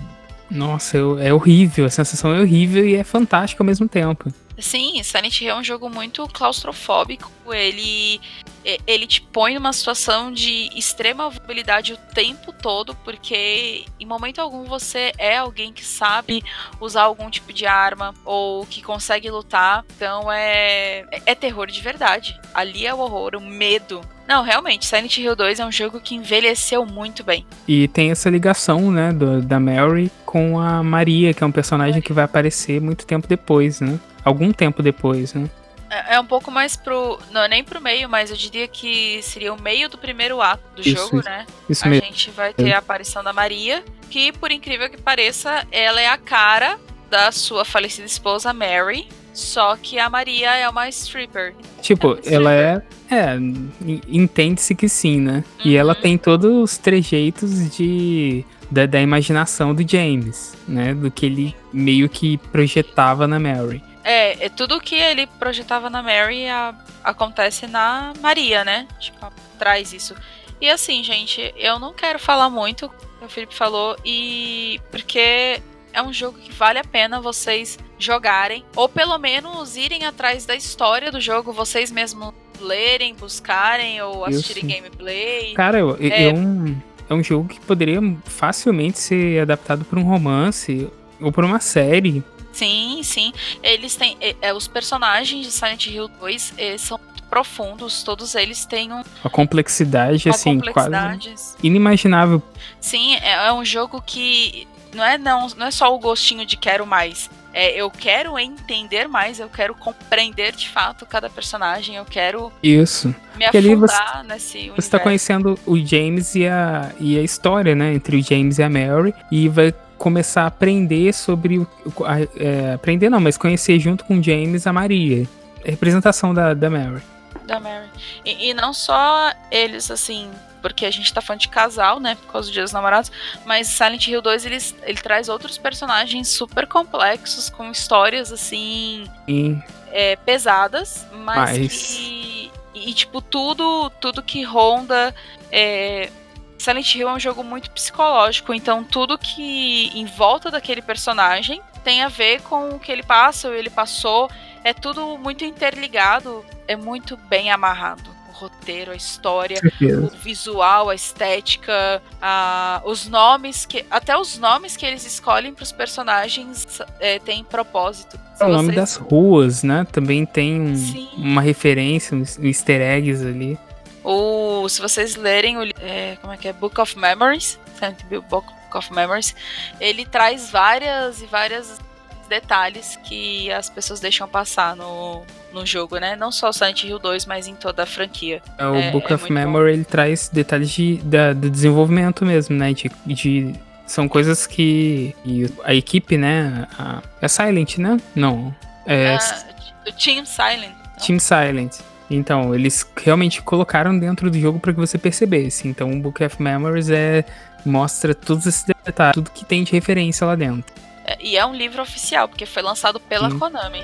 Nossa, eu- é horrível. A sensação é horrível e é fantástica ao mesmo tempo. Sim, Silent Hill é um jogo muito claustrofóbico. Ele, e- ele te põe numa situação de extrema vulnerabilidade o tempo todo, porque em momento algum você é alguém que sabe usar algum tipo de arma ou que consegue lutar. Então é, é, é terror de verdade. Ali é o horror, o medo. Não, realmente, Silent Hill 2 é um jogo que envelheceu muito bem. E tem essa ligação, né, do- da Mary com a Maria, que é um personagem que vai aparecer muito tempo depois, né? Algum tempo depois, né? É é um pouco mais pro. Não é nem pro meio, mas eu diria que seria o meio do primeiro ato do Isso, jogo, isso. né? Isso a mesmo. gente vai ter a aparição da Maria, que, por incrível que pareça, ela é a cara da sua falecida esposa Mary. Só que a Maria é uma stripper. Tipo, ela é. É, en- entende-se que sim, né? E ela tem todos os trejeitos de. Da, da imaginação do James, né? Do que ele meio que projetava na Mary. É, é tudo que ele projetava na Mary a- acontece na Maria, né? Tipo, traz isso. E assim, gente, eu não quero falar muito, o Felipe falou, e porque é um jogo que vale a pena vocês jogarem, ou pelo menos irem atrás da história do jogo, vocês mesmos lerem, buscarem ou assistirem Isso. gameplay. Cara, eu- É, é, um, é um jogo que poderia facilmente ser adaptado por um romance ou por uma série. Sim, sim. Eles têm. é, os personagens de Silent Hill 2 eles são profundos. Todos eles têm um, A complexidade, uma assim, complexidade. quase inimaginável. Sim, é, é um jogo que não é, não, não é só o gostinho de quero mais. É, eu quero entender mais, eu quero compreender de fato cada personagem, eu quero Isso. me Porque ali você- afundar nesse Você tá universo. conhecendo o James e a, e a história, né? Entre o James e a Mary. E vai começar a aprender sobre o. é, aprender não, mas conhecer junto com James a Maria. A representação da, da Mary. Da Mary. E, e não só eles, assim, porque a gente tá falando de casal, né? Por causa do Dia dos Namorados. Mas Silent Hill 2 ele, ele traz outros personagens super complexos, com histórias, assim, é, pesadas, mas, Mas- que. E, tipo, tudo, tudo que ronda. é, Silent Hill é um jogo muito psicológico, então tudo que em volta daquele personagem tem a ver com o que ele passa ou ele passou. É tudo muito interligado, é muito bem amarrado. O roteiro, a história, o visual, a estética, a- os nomes que. Até os nomes que eles escolhem para os personagens é, tem propósito. Se o nome vocês- das ruas, né? Também tem um- uma referência, um easter eggs ali. Ou se vocês lerem o é, como é que é Book of Memories, Silent Hill Book of Memories, ele traz várias e várias detalhes que as pessoas deixam passar no, no jogo, né? Não só Silent Hill 2, mas em toda a franquia. É, O É- Book é of muito bom. Memory ele traz detalhes de, da- do desenvolvimento mesmo, né? De, de- são coisas que e a equipe, né? A, é Silent, né? Não. É o Team Silent. Team Silent. Então, eles realmente colocaram dentro do jogo para que você percebesse. Então, o Book of Memories é mostra todos esses detalhes, tudo que tem de referência lá dentro. É, E é um livro oficial, porque foi lançado pela Sim. Konami.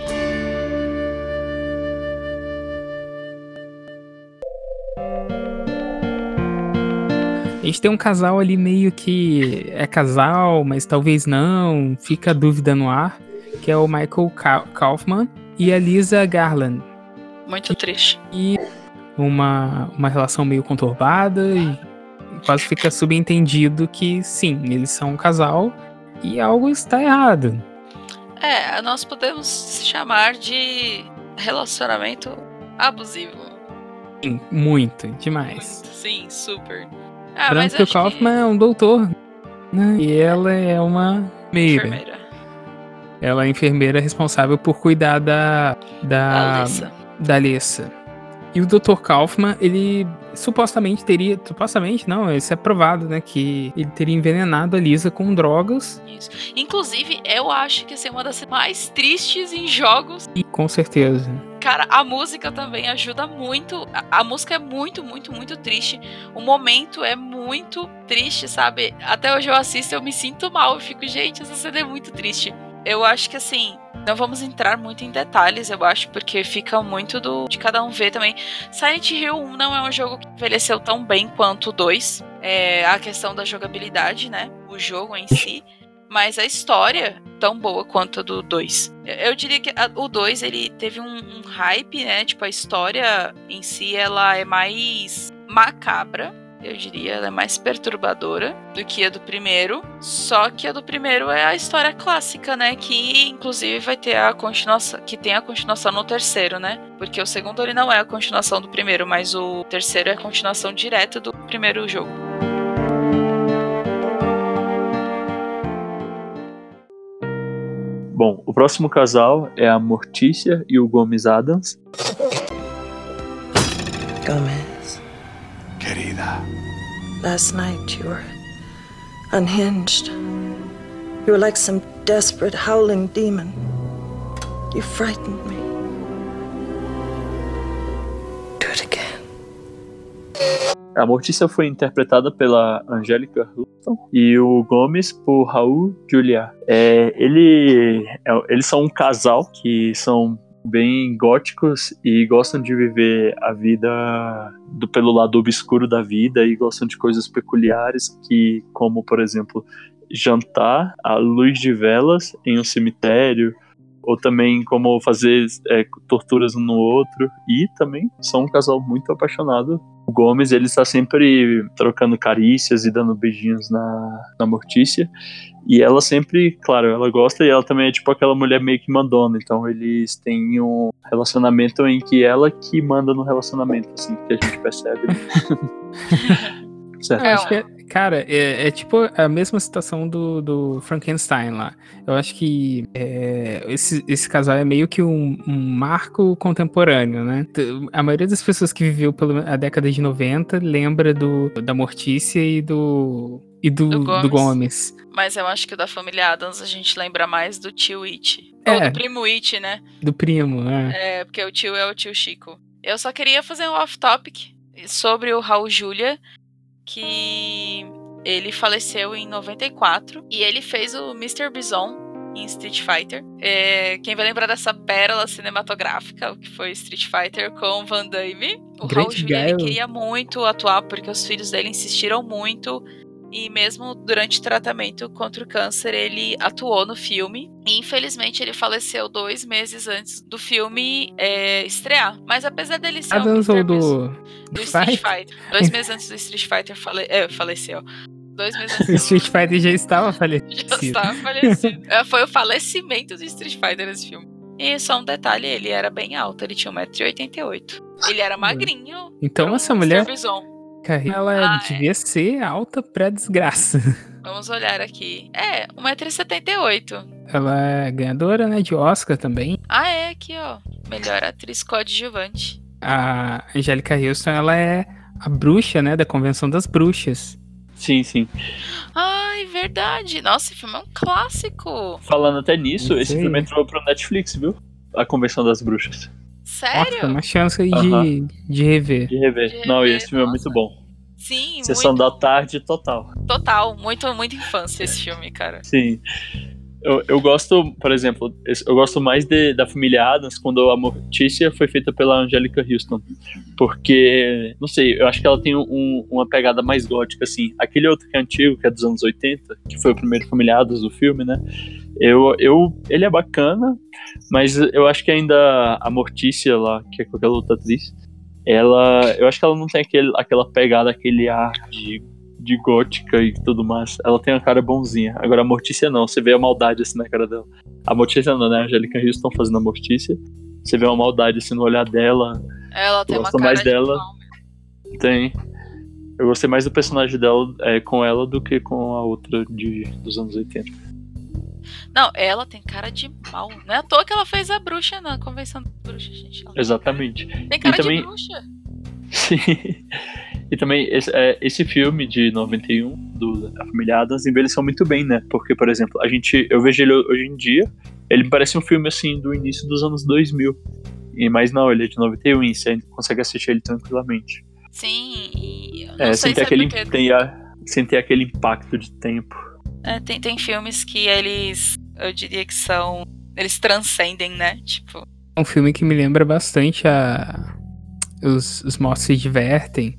gente tem um casal ali meio que é casal, mas talvez não, fica a dúvida no ar, que é o Michael Ka Kaufman e a Lisa Garland. Muito triste. E uma, uma relação meio conturbada e quase fica subentendido que sim, eles são um casal e algo está errado. É, nós podemos chamar de relacionamento abusivo. Sim, muito, demais. Muito, sim, super. Ah, o Kaufman que... é um doutor, né? E ela é uma meira. Enfermeira. Ela é a enfermeira responsável por cuidar da. Da Alissa. Da Alissa. E o Dr. Kaufman, ele supostamente teria. Supostamente, não, isso é provado, né? Que ele teria envenenado a Lisa com drogas. Isso. Inclusive, eu acho que essa é uma das mais tristes em jogos. E com certeza. Cara, a música também ajuda muito. A, a, música é muito, muito, muito triste. O momento é muito triste, sabe? Até hoje eu assisto eu me sinto mal. Eu fico, gente, essa cena é muito triste. Eu acho que assim, não vamos entrar muito em detalhes, eu acho, porque fica muito do de cada um ver também. Silent Hill 1 não é um jogo que envelheceu tão bem quanto o 2. É a questão da jogabilidade, né? O jogo em si. Mas a história tão boa quanto a do 2. Eu diria que a, o 2 ele teve um, um hype, né? Tipo, a história em si ela é mais macabra eu diria, ela é mais perturbadora do que a do primeiro. Só que a do primeiro é a história clássica, né? Que inclusive vai ter a continuação, que tem a continuação no terceiro, né? Porque o segundo ele não é a continuação do primeiro, mas o terceiro é a continuação direta do primeiro jogo. Bom, o próximo casal é a Mortícia e o Gomes Adams. Gomes. Last night you were unhinged. You were like some desperate, howling demon. You frightened me. Do it again. A Mortícia foi interpretada pela Angélica Houston e o Gomes por Raul Julia. É, ele, é, eles são um casal que são bem góticos e gostam de viver a vida do, pelo lado obscuro da vida e gostam de coisas peculiares que como por exemplo jantar à luz de velas em um cemitério ou também como fazer é, torturas um no outro e também são um casal muito apaixonado o Gomes ele está sempre trocando carícias e dando beijinhos na, na Mortícia e ela sempre, claro, ela gosta e ela também é tipo aquela mulher meio que mandona. Então eles têm um relacionamento em que ela que manda no relacionamento, assim, que a gente percebe. Certo. É, acho que é, cara, é, é, tipo a mesma situação do, do Frankenstein lá. Eu acho que é, esse, esse casal é meio que um, um, marco contemporâneo, né? A maioria das pessoas que viveu pela década de 90 lembra do, da Mortícia e do e do, do Gomes. do, Gomes. Mas eu acho que o da família Adams a gente lembra mais do tio It. É, Ou do primo It, né? Do primo, é. É, porque o tio é o tio Chico. Eu só queria fazer um off-topic sobre o Raul Julia, que ele faleceu em 94 e ele fez o Mr. Bison em Street Fighter. É, quem vai lembrar dessa pérola cinematográfica, que foi Street Fighter com Van Damme? O Great Raul Julia queria muito atuar porque os filhos dele insistiram muito e mesmo durante o tratamento contra o câncer, ele atuou no filme. E infelizmente ele faleceu dois meses antes do filme é, estrear. Mas apesar dele ser um Mr. do... do Street Fighter. Dois meses antes do Street Fighter fale... é, faleceu. Dois meses antes. O Street Fighter já estava falecido. Já estava falecido. É, foi o falecimento do Street Fighter nesse filme. E só um detalhe, ele era bem alto, ele tinha 1,88m. Ele era magrinho. Então essa mulher. Bison. Ela ah, devia é. ser alta pra desgraça. Vamos olhar aqui. É, 1,78m. Ela é ganhadora, né, de Oscar também. Ah, é, aqui, ó. Melhor atriz coadjuvante. A Angélica Houston, ela é a bruxa, né, da Convenção das Bruxas. Sim, sim. Ai, verdade. Nossa, esse filme é um clássico. Falando até nisso, esse filme entrou pro Netflix, viu? A Convenção das Bruxas. Sério? Nossa, uma chance aí de, de rever. De rever. De rever Não, e esse filme é muito bom. Sim, Sessão muito. da tarde total. Total, muito, muito infância esse filme, cara. Sim. Eu, eu gosto, por exemplo, eu gosto mais de, da família Adams quando a Mortícia foi feita pela Angélica Houston. Porque, não sei, eu acho que ela tem um, uma pegada mais gótica, assim. Aquele outro que é antigo, que é dos anos 80, que foi o primeiro Família Adams do filme, né? Eu, eu, ele é bacana, mas eu acho que ainda a Mortícia lá, que é aquela outra atriz, ela, eu acho que ela não tem aquele, aquela pegada, aquele ar de de gótica e tudo mais. Ela tem uma cara bonzinha. Agora a Mortícia não, você vê a maldade assim na cara dela. A Mortícia não, né? A Angelica Houston fazendo a Mortícia. Você vê uma maldade assim no olhar dela. Ela tem eu uma gosto cara mais de dela. mal. Tem. Eu gostei mais do personagem dela é, com ela do que com a outra de, dos anos 80. Não, ela tem cara de mal. Não é à toa que ela fez a bruxa na convenção da bruxa, gente. Exatamente. Tem cara e também, de bruxa. Sim. E também esse, é, esse filme de 91 do A Família Adams envelheceu muito bem, né? Porque, por exemplo, a gente eu vejo ele hoje em dia, ele me parece um filme assim do início dos anos 2000. E mas não, ele é de 91 e você consegue assistir ele tranquilamente. Sim, e eu não É, sei sem ter se aquele é porque... tem a- sem ter aquele impacto de tempo. É, tem, tem filmes que eles, eu diria que são, eles transcendem, né? Tipo, É um filme que me lembra bastante a. Os, os mortos se divertem.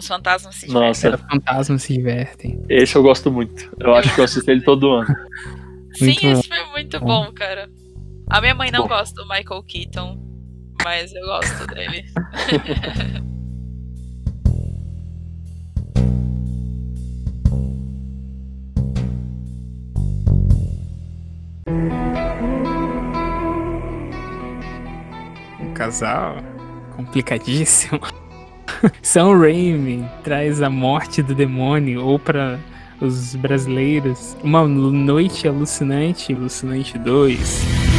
Os fantasmas se Nossa. divertem. Os fantasmas se divertem. Esse eu gosto muito. Eu acho que eu assisto ele todo ano. Sim, Muito esse é muito bom, cara. A minha mãe não Bom. gosta do Michael Keaton, mas eu gosto dele. Um casal complicadíssimo. Sam Raimi traz a morte do demônio, ou para os brasileiros, uma noite alucinante, alucinante 2.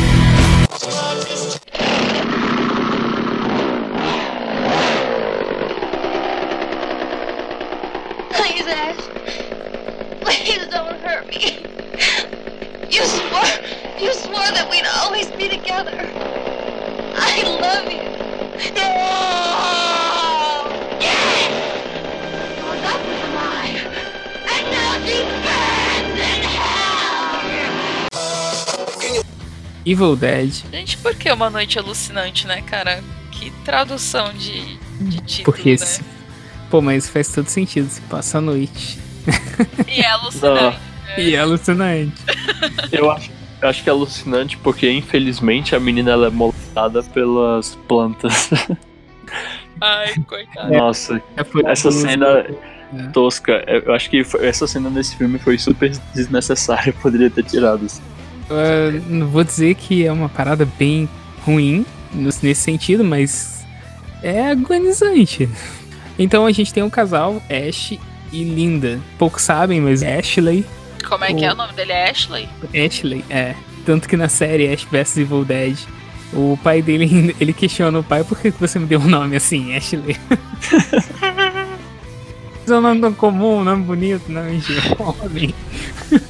Evil Dead, Gente, por que uma noite alucinante, né, cara? Que tradução de, de título, porque. né? se- Pô, mas faz todo sentido se passa a noite. E é alucinante. E é alucinante. Eu acho, eu acho que é alucinante porque, infelizmente, a menina ela é molestada pelas plantas. Ai, coitado. Nossa, É essa cena tosca. Eu acho que foi- essa cena nesse filme foi super desnecessária. Poderia ter tirado. assim. Eu não vou dizer que é uma parada bem ruim nesse sentido, mas é agonizante. Então a gente tem um casal, Ash e Linda. Poucos sabem, mas Ashley. Como é que é O- o nome dele? É Ashley? Ashley, é. Tanto que na série Ash vs Evil Dead, o pai dele ele questiona o pai por que você me deu um nome assim, Ashley. É um nome tão comum, um nome bonito, nome de homem. Ai, meu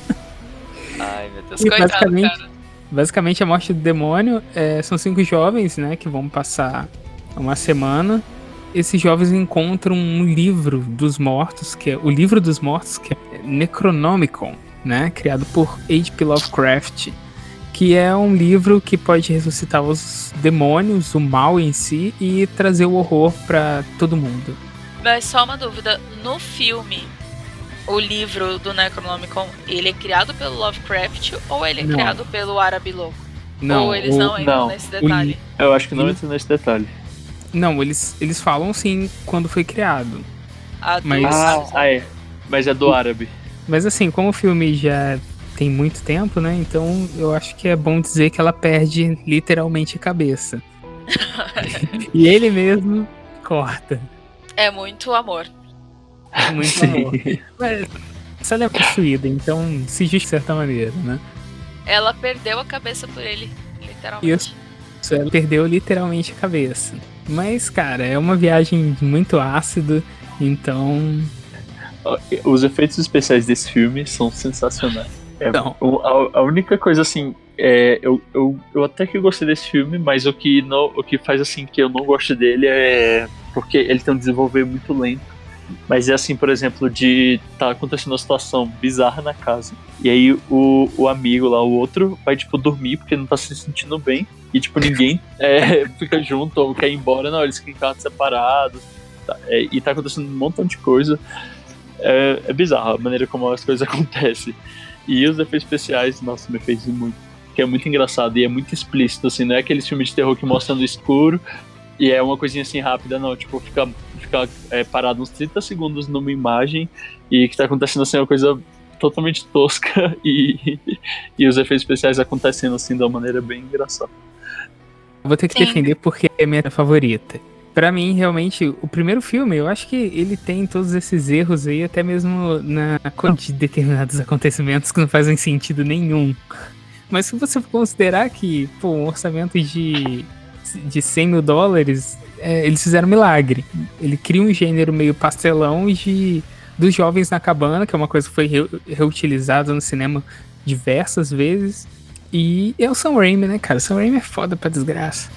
Deus, E coitado, basicamente, cara. basicamente a morte do demônio é, são cinco jovens, né, que vão passar uma semana. Esses jovens encontram um livro dos mortos, que é o livro dos mortos, que é Necronomicon, né, criado por H.P. Lovecraft, que é um livro que pode ressuscitar os demônios, o mal em si e trazer o horror pra todo mundo. Mas só uma dúvida, no filme, o livro do Necronomicon, ele é criado pelo Lovecraft ou ele é Não. criado pelo Árabe Louco? Não, ou eles o- não entram não, nesse detalhe? Eu acho que não entra nesse detalhe. Não, eles, eles falam sim quando foi criado. Ah, do- Mas- Ah, ah, é. Mas é do árabe. Mas assim, como o filme já tem muito tempo, né? Então eu acho que é bom dizer que ela perde literalmente a cabeça. e ele mesmo corta. É muito amor. Muito amor. Mas se ela é possuída, então se justa de certa maneira, né? Ela perdeu a cabeça por ele, literalmente. Isso. Isso, ela perdeu literalmente a cabeça. Mas, cara, é uma viagem muito ácida, então. Os efeitos especiais desse filme são sensacionais. É, Não. o- a, a única coisa assim, é, eu, eu, eu até que gostei desse filme, mas o que, não, o que faz assim que eu não gosto dele é porque ele tem um desenvolver muito lento. Mas é assim, por exemplo, de tá acontecendo uma situação bizarra na casa. E aí o, o amigo lá, o outro, vai, tipo, dormir porque não tá se sentindo bem. E, tipo, ninguém é, fica junto ou quer ir embora. Não, eles ficam em quartos separados. Tá, é, e tá acontecendo um montão de coisa. É, é bizarro a maneira como as coisas acontecem. E os efeitos especiais, nossa, me fez muito. Que é muito engraçado e é muito explícito, assim, não é aquele filme de terror que mostra no escuro e é uma coisinha assim rápida, não. Tipo, ficar fica, é, parado uns 30 segundos numa imagem e que tá acontecendo assim uma coisa totalmente tosca e, e os efeitos especiais acontecendo assim de uma maneira bem engraçada. Vou ter que Sim. defender porque é minha favorita. Pra mim, realmente, o primeiro filme, eu acho que ele tem todos esses erros aí, até mesmo na de determinados acontecimentos que não fazem sentido nenhum. Mas se você considerar que, pô, um orçamento de, de 100 mil dólares, é, eles fizeram um milagre. Ele cria um gênero meio pastelão de dos jovens na cabana, que é uma coisa que foi reu- reutilizada no cinema diversas vezes. E é o Sam Raimi, né, cara? Sam Raimi é foda pra desgraça.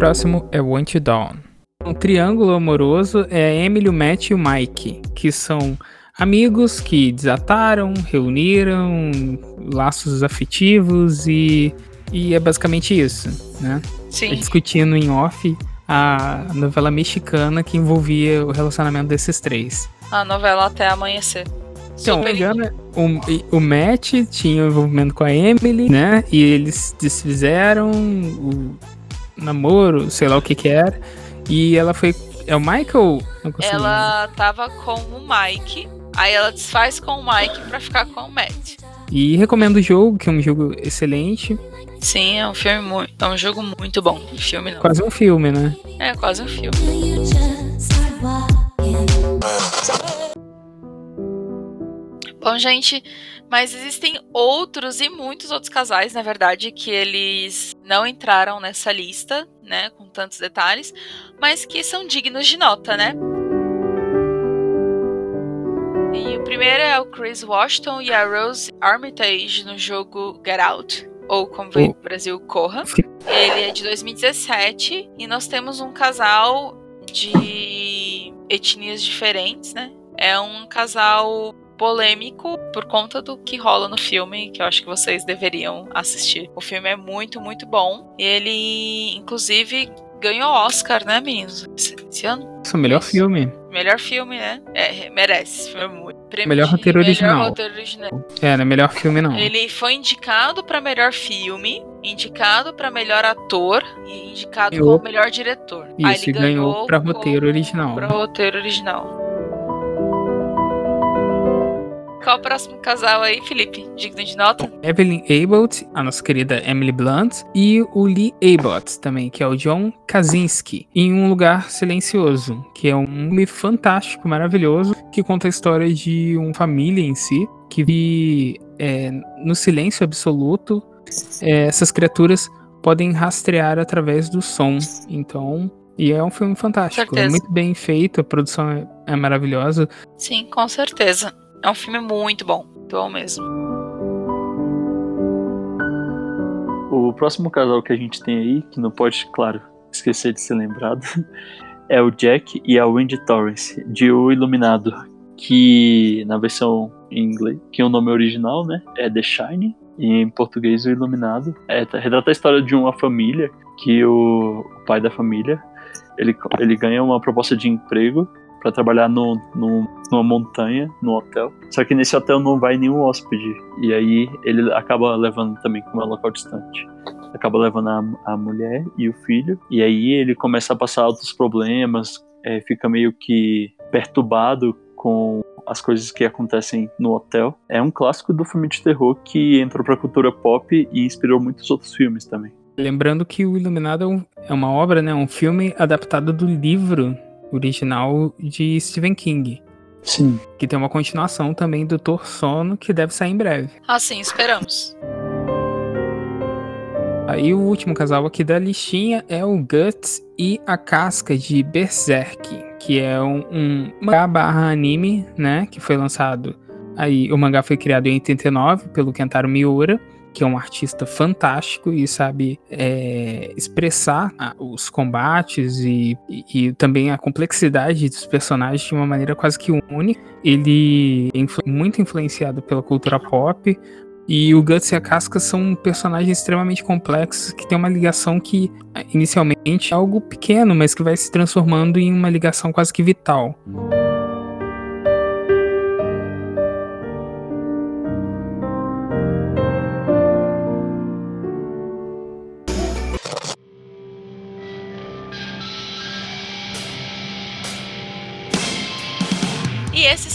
Próximo é Want You Down. Um triângulo amoroso é a Emily, o Matt e o Mike, que são amigos que desataram, reuniram laços afetivos e, e é basicamente isso, né? Sim. É discutindo em off a novela mexicana que envolvia o relacionamento desses três. A novela até amanhecer. Então, Super engano, o, o Matt tinha um envolvimento com a Emily, né? E eles desfizeram o namoro, sei lá o que que era. E ela foi. É o Michael? Ela tava com o Mike, aí ela desfaz com o Mike pra ficar com o Matt. E recomendo o jogo, que é um jogo excelente. Sim, é um filme muito, é um jogo muito bom. Filme não. Quase um filme, né? É quase um filme. Bom, gente, mas existem outros e muitos outros casais, na verdade, que eles não entraram nessa lista, né, com tantos detalhes, mas que são dignos de nota, né? E o primeiro é o Chris Washington e a Rose Armitage no jogo Get Out, ou como veio Oh. no Brasil, Corra. Ele é de 2017 e nós temos um casal de etnias diferentes, né? É um casal polêmico por conta do que rola no filme, que eu acho que vocês deveriam assistir. O filme é muito, muito bom. Ele, inclusive, ganhou Oscar, né, meninos? Esse ano? Esse é o melhor filme. Melhor filme, né? É, merece. É muito. Prêmio Melhor roteiro original. Melhor roteiro original. É, não é melhor filme não. Ele foi indicado para melhor filme, indicado para melhor ator e indicado Ganhou. como melhor diretor. Aí Isso, ele e ganhou pra roteiro original. para roteiro original. Qual o próximo casal aí, Felipe? Digno de nota? Evelyn Abbott, a nossa querida Emily Blunt, e o Lee Abbott também, que é o John Krasinski, em Um Lugar Silencioso, que é um filme fantástico, maravilhoso, que conta a história de uma família em si, que vive é, no silêncio absoluto. É, essas criaturas podem rastrear através do som, então... E é um filme fantástico, é muito bem feito, a produção é, é maravilhosa. Sim, com certeza. É um filme muito bom. Muito bom mesmo. O próximo casal que a gente tem aí, que não pode, claro, esquecer de ser lembrado, é o Jack e a Wendy Torrance, de O Iluminado, que na versão em inglês, que o nome original, né, é The Shining, e em português O Iluminado. É, tá- retrata a história de uma família, que o, o pai da família, ele, ele ganha uma proposta de emprego para trabalhar no, no, numa montanha, num hotel. Só que nesse hotel não vai nenhum hóspede. E aí ele acaba levando também, como é local distante. Acaba levando a, a mulher e o filho. E aí ele começa a passar outros problemas, é, fica meio que perturbado com as coisas que acontecem no hotel. É um clássico do filme de terror que entrou pra cultura pop e inspirou muitos outros filmes também. Lembrando que o Iluminado é é uma obra, né, um filme adaptado do livro original de Stephen King. Sim. Que tem uma continuação também do Doutor Sono, que deve sair em breve. Assim, esperamos. Aí o último casal aqui da listinha é o Guts e a Casca de Berserk, que é um, um mangá barra anime, né, que foi lançado aí, o mangá foi criado em 89 pelo Kentaro Miura, que é um artista fantástico e sabe é, expressar os combates e, e, e, também a complexidade dos personagens de uma maneira quase que única. Ele é influ muito influenciado pela cultura pop. E o Guts e a Casca são personagens extremamente complexos que tem uma ligação que inicialmente é algo pequeno, mas que vai se transformando em uma ligação quase que vital.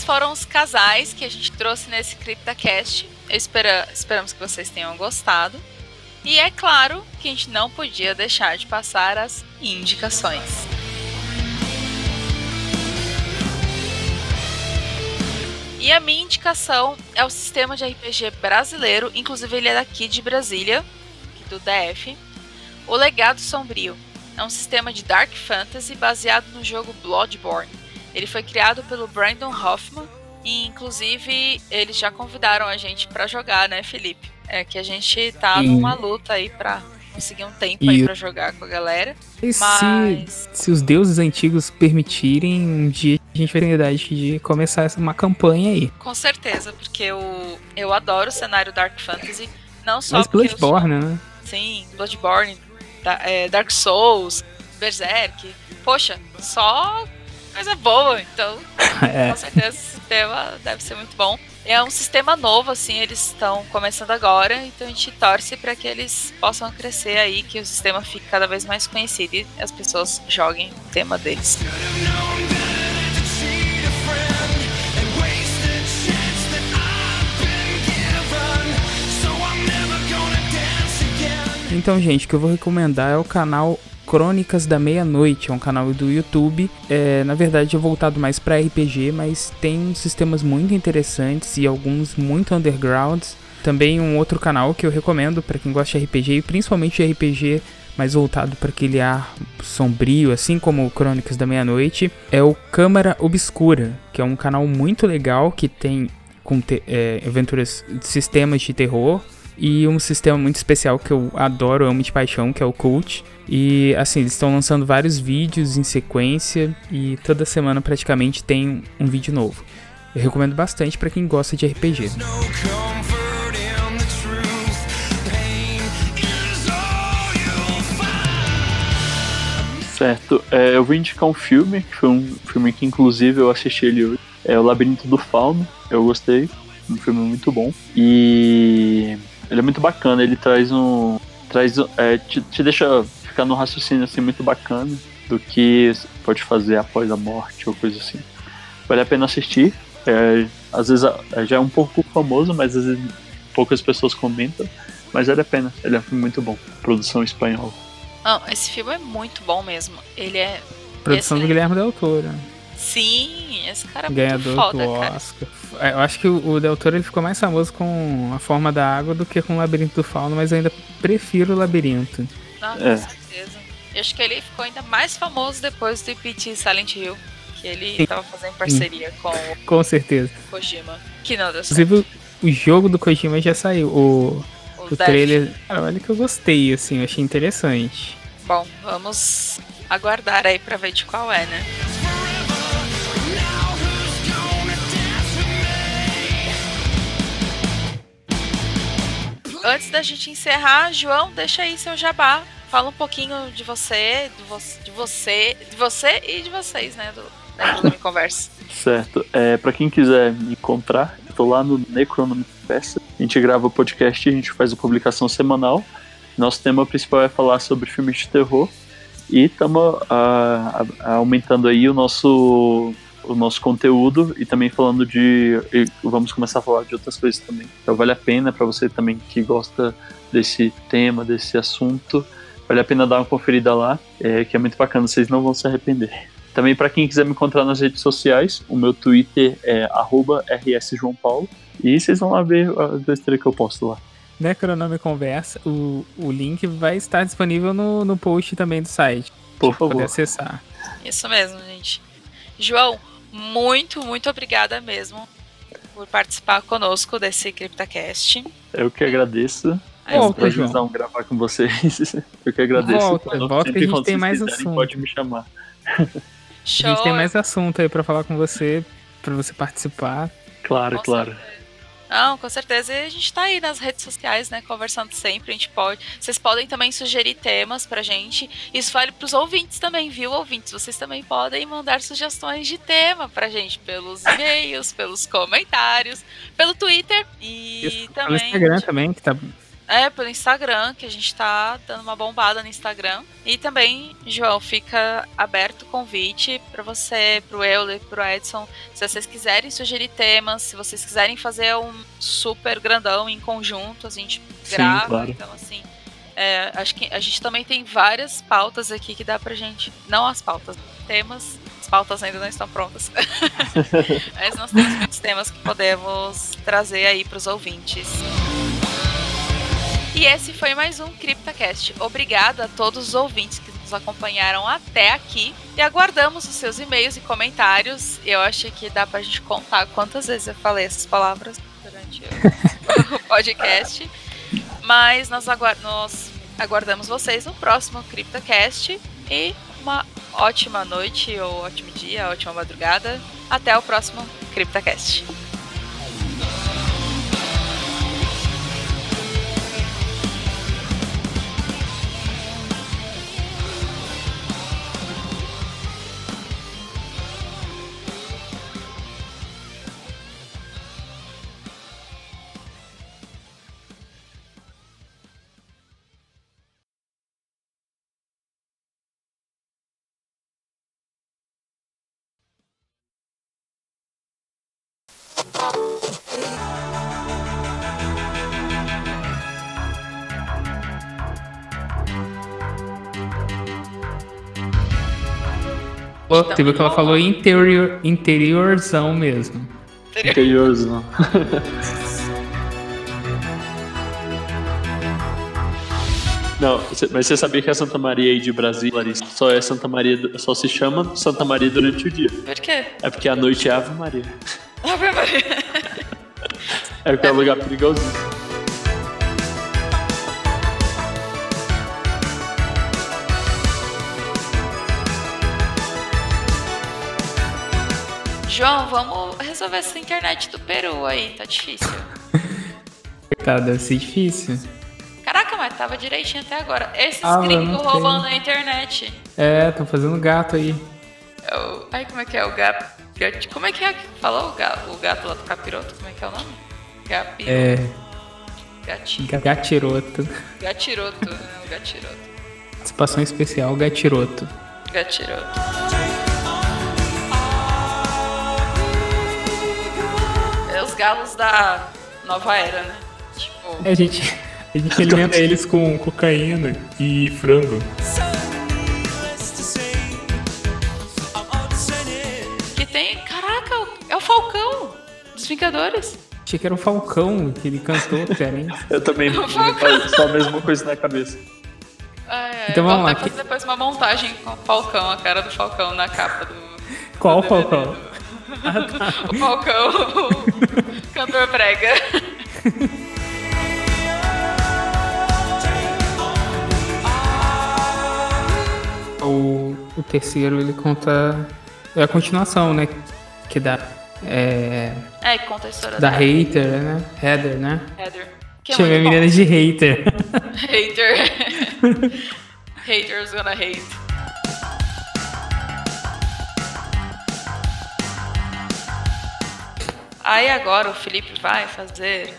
Foram os casais que a gente trouxe nesse CryptaCast. Espera, esperamos que vocês tenham gostado. E é claro que a gente não podia deixar de passar as indicações. E a minha indicação é o sistema de RPG brasileiro, inclusive ele é daqui de Brasília, do DF. O Legado Sombrio é um sistema de Dark Fantasy baseado no jogo Bloodborne ele foi criado pelo Brandon Hoffman e, inclusive, eles já convidaram a gente para jogar, né, Felipe? É que a gente tá e... numa luta aí pra conseguir um tempo e... aí pra jogar com a galera. E mas... se, se os deuses antigos permitirem, um dia a gente vai ter a idade de começar uma campanha aí. Com certeza, porque eu, eu adoro o cenário Dark Fantasy. Não só Mas Bloodborne, sou... né? Sim, Bloodborne, é, Dark Souls, Berserk. Poxa, só coisa boa, então é. com certeza esse sistema deve ser muito bom. É um sistema novo, assim, eles estão começando agora, então a gente torce para que eles possam crescer aí, que o sistema fique cada vez mais conhecido e as pessoas joguem o tema deles. Então, gente, o que eu vou recomendar é o canal Crônicas da Meia-Noite, é um canal do YouTube. É, na verdade, é voltado mais para RPG, mas tem sistemas muito interessantes e alguns muito undergrounds. Também um outro canal que eu recomendo para quem gosta de RPG e principalmente de RPG mais voltado para aquele ar sombrio, assim como Crônicas da Meia-Noite, é o Câmara Obscura, que é um canal muito legal que tem com é, aventuras sistemas de terror e um sistema muito especial que eu adoro, amo de paixão, que é o Cult. E assim, eles estão lançando vários vídeos em sequência e toda semana praticamente tem um vídeo novo. Eu recomendo bastante para quem gosta de RPG. Certo, é, eu vou indicar um filme, que foi um filme que inclusive eu assisti ele hoje. É O Labirinto do Fauno, eu gostei, um filme muito bom. E ele é muito bacana, ele traz um. traz é, te, te deixa ficar no raciocínio assim muito bacana do que pode fazer após a morte ou coisa assim. Vale a pena assistir. É, às vezes é, já é um pouco famoso, mas às vezes poucas pessoas comentam. Mas vale a pena. Ele é um filme muito bom. Produção espanhola. Não, esse filme é muito bom mesmo. Ele é. Produção do Guilherme Del Toro. Sim, esse cara é Ganhador muito foda, do Oscar. Cara. Eu acho que o Del Toro ele ficou mais famoso com A Forma da Água do que com o Labirinto do Fauno, mas eu ainda prefiro o Labirinto. Não, com é. certeza. Eu acho que ele ficou ainda mais famoso depois do E.T. Silent Hill, que ele Sim. tava fazendo parceria com Com certeza. Kojima, que não deu certo. Inclusive, o jogo do Kojima já saiu, o, o, o trailer. Cara, olha que eu gostei, assim, eu achei interessante. Bom, vamos aguardar aí pra ver de qual é, né? Antes da gente encerrar, João, deixa aí seu jabá. Fala um pouquinho de você, de você, de você, de você e de vocês, né? Do, da minha conversa. Certo. É, para quem quiser me encontrar, eu tô lá no Necronome Conversa. A gente grava o podcast, a gente faz a publicação semanal. Nosso tema principal é falar sobre filmes de terror. E estamos aumentando aí o nosso o nosso conteúdo e também falando de. vamos começar a falar de outras coisas também. Então vale a pena para você também que gosta desse tema, desse assunto. Vale a pena dar uma conferida lá, é, que é muito bacana, vocês não vão se arrepender. Também para quem quiser me encontrar nas redes sociais, o meu Twitter é @rsjoaopaulo e vocês vão lá ver as besteiras que eu posto lá. Necronome Conversa, o, o link vai estar disponível no, no post também do site. Por favor. Poder acessar. Isso mesmo, gente. João, muito, muito obrigada mesmo por participar conosco desse CryptaCast. Eu que agradeço. É um Volta, prazer gravar com vocês. Eu que agradeço. Volta, volta que a gente tem mais quiserem, assunto. Pode me chamar. A gente tem mais assunto aí pra falar com você, pra você participar. Claro, claro. Não, com certeza. E a gente tá aí nas redes sociais, né? Conversando sempre. A gente pode. Vocês podem também sugerir temas pra gente. Isso vale pros ouvintes também, viu, ouvintes? Vocês também podem mandar sugestões de tema pra gente pelos e-mails, pelos comentários, pelo Twitter e Isso, também. no Instagram também, que tá. É, pelo Instagram, que a gente tá dando uma bombada no Instagram. E também, João, fica aberto o convite para você, pro Euler, pro Edson, se vocês quiserem sugerir temas, se vocês quiserem fazer um super grandão em conjunto, a gente Sim, grava. claro. Então, assim, é, acho que a gente também tem várias pautas aqui que dá pra gente. Não as pautas, temas. As pautas ainda não estão prontas. Mas nós temos muitos temas que podemos trazer aí pros ouvintes. E esse foi mais um CryptaCast. Obrigada a todos os ouvintes que nos acompanharam até aqui. E aguardamos os seus e-mails e comentários. Eu acho que dá pra gente contar quantas vezes eu falei essas palavras durante o podcast. Mas nós, nós aguardamos vocês no próximo CryptaCast. E uma ótima noite, ou ótimo dia, ótima madrugada. Até o próximo CryptaCast. Pô, teve o que ela falou interior, interiorzão mesmo. Interiorzão. Não, mas você sabia que a Santa Maria aí de Brasília, Larissa, só é Santa Maria, só se chama Santa Maria durante o dia. Por quê? É porque a noite é Ave Maria. Ave Maria. É porque é um lugar perigosinho. João, vamos resolver essa internet do Peru aí, tá difícil. Tá, deve ser difícil. Caraca, mas tava direitinho até agora. Esses Ah, gringos roubando a internet. É, tô fazendo gato aí. É o... Ai, como é que é o gato? Como é que é que falou o gato, o gato lá do capiroto? Como é que é o nome? Gapi... É. Gatinho. ga- Gatiroto. Gatiroto, né? O gatiroto. Participação especial Gatiroto. Gatiroto. Galos da nova era, né? Tipo... É, a gente, a gente alimenta eles com cocaína e frango. Que tem... Caraca, é o Falcão dos Vingadores. Achei que era o Falcão que ele cantou, diferente. Eu também faz só a mesma coisa na cabeça. Ai, ai, Então vamos vou lá, fazer depois uma montagem com o Falcão, a cara do Falcão na capa do... Qual Falcão? O Falcão, o cantor brega. O, o terceiro ele conta. É a continuação, né? Que dá. É. É, que conta a história Da dela. hater, né? Heather, né? Heather. Que é Chamei a menina de hater. Hater. Haters gonna hate. Aí agora o Felipe vai fazer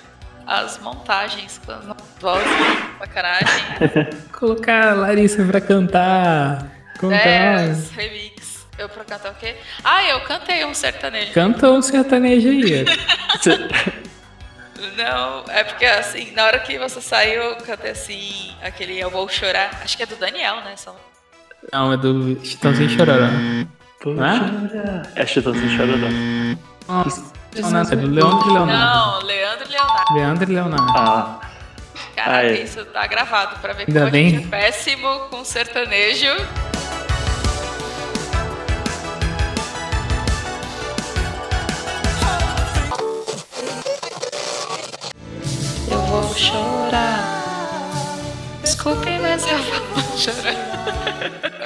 as montagens com as vozes, sacanagem. Colocar a Larissa pra cantar. Contar. Dez remix. Eu pra cantar o quê? Ah, eu cantei um sertanejo. Canta um sertanejo aí. Não, é porque assim, na hora que você saiu, eu cantei assim, aquele Eu Vou Chorar. Acho que é do Daniel, né? São... Não, é do Chitãozinho Chororó. Vou Não é? chorar. É Chitãozinho Chororó. Não, não, é do Leandro e Leonardo. Não, Leandro e Leonardo. Leandro e Leonardo. Ah, Caraca, Ah, é. isso tá gravado pra ver Ainda como a bem. gente é péssimo com sertanejo. Eu vou chorar. Desculpe, mas eu vou chorar.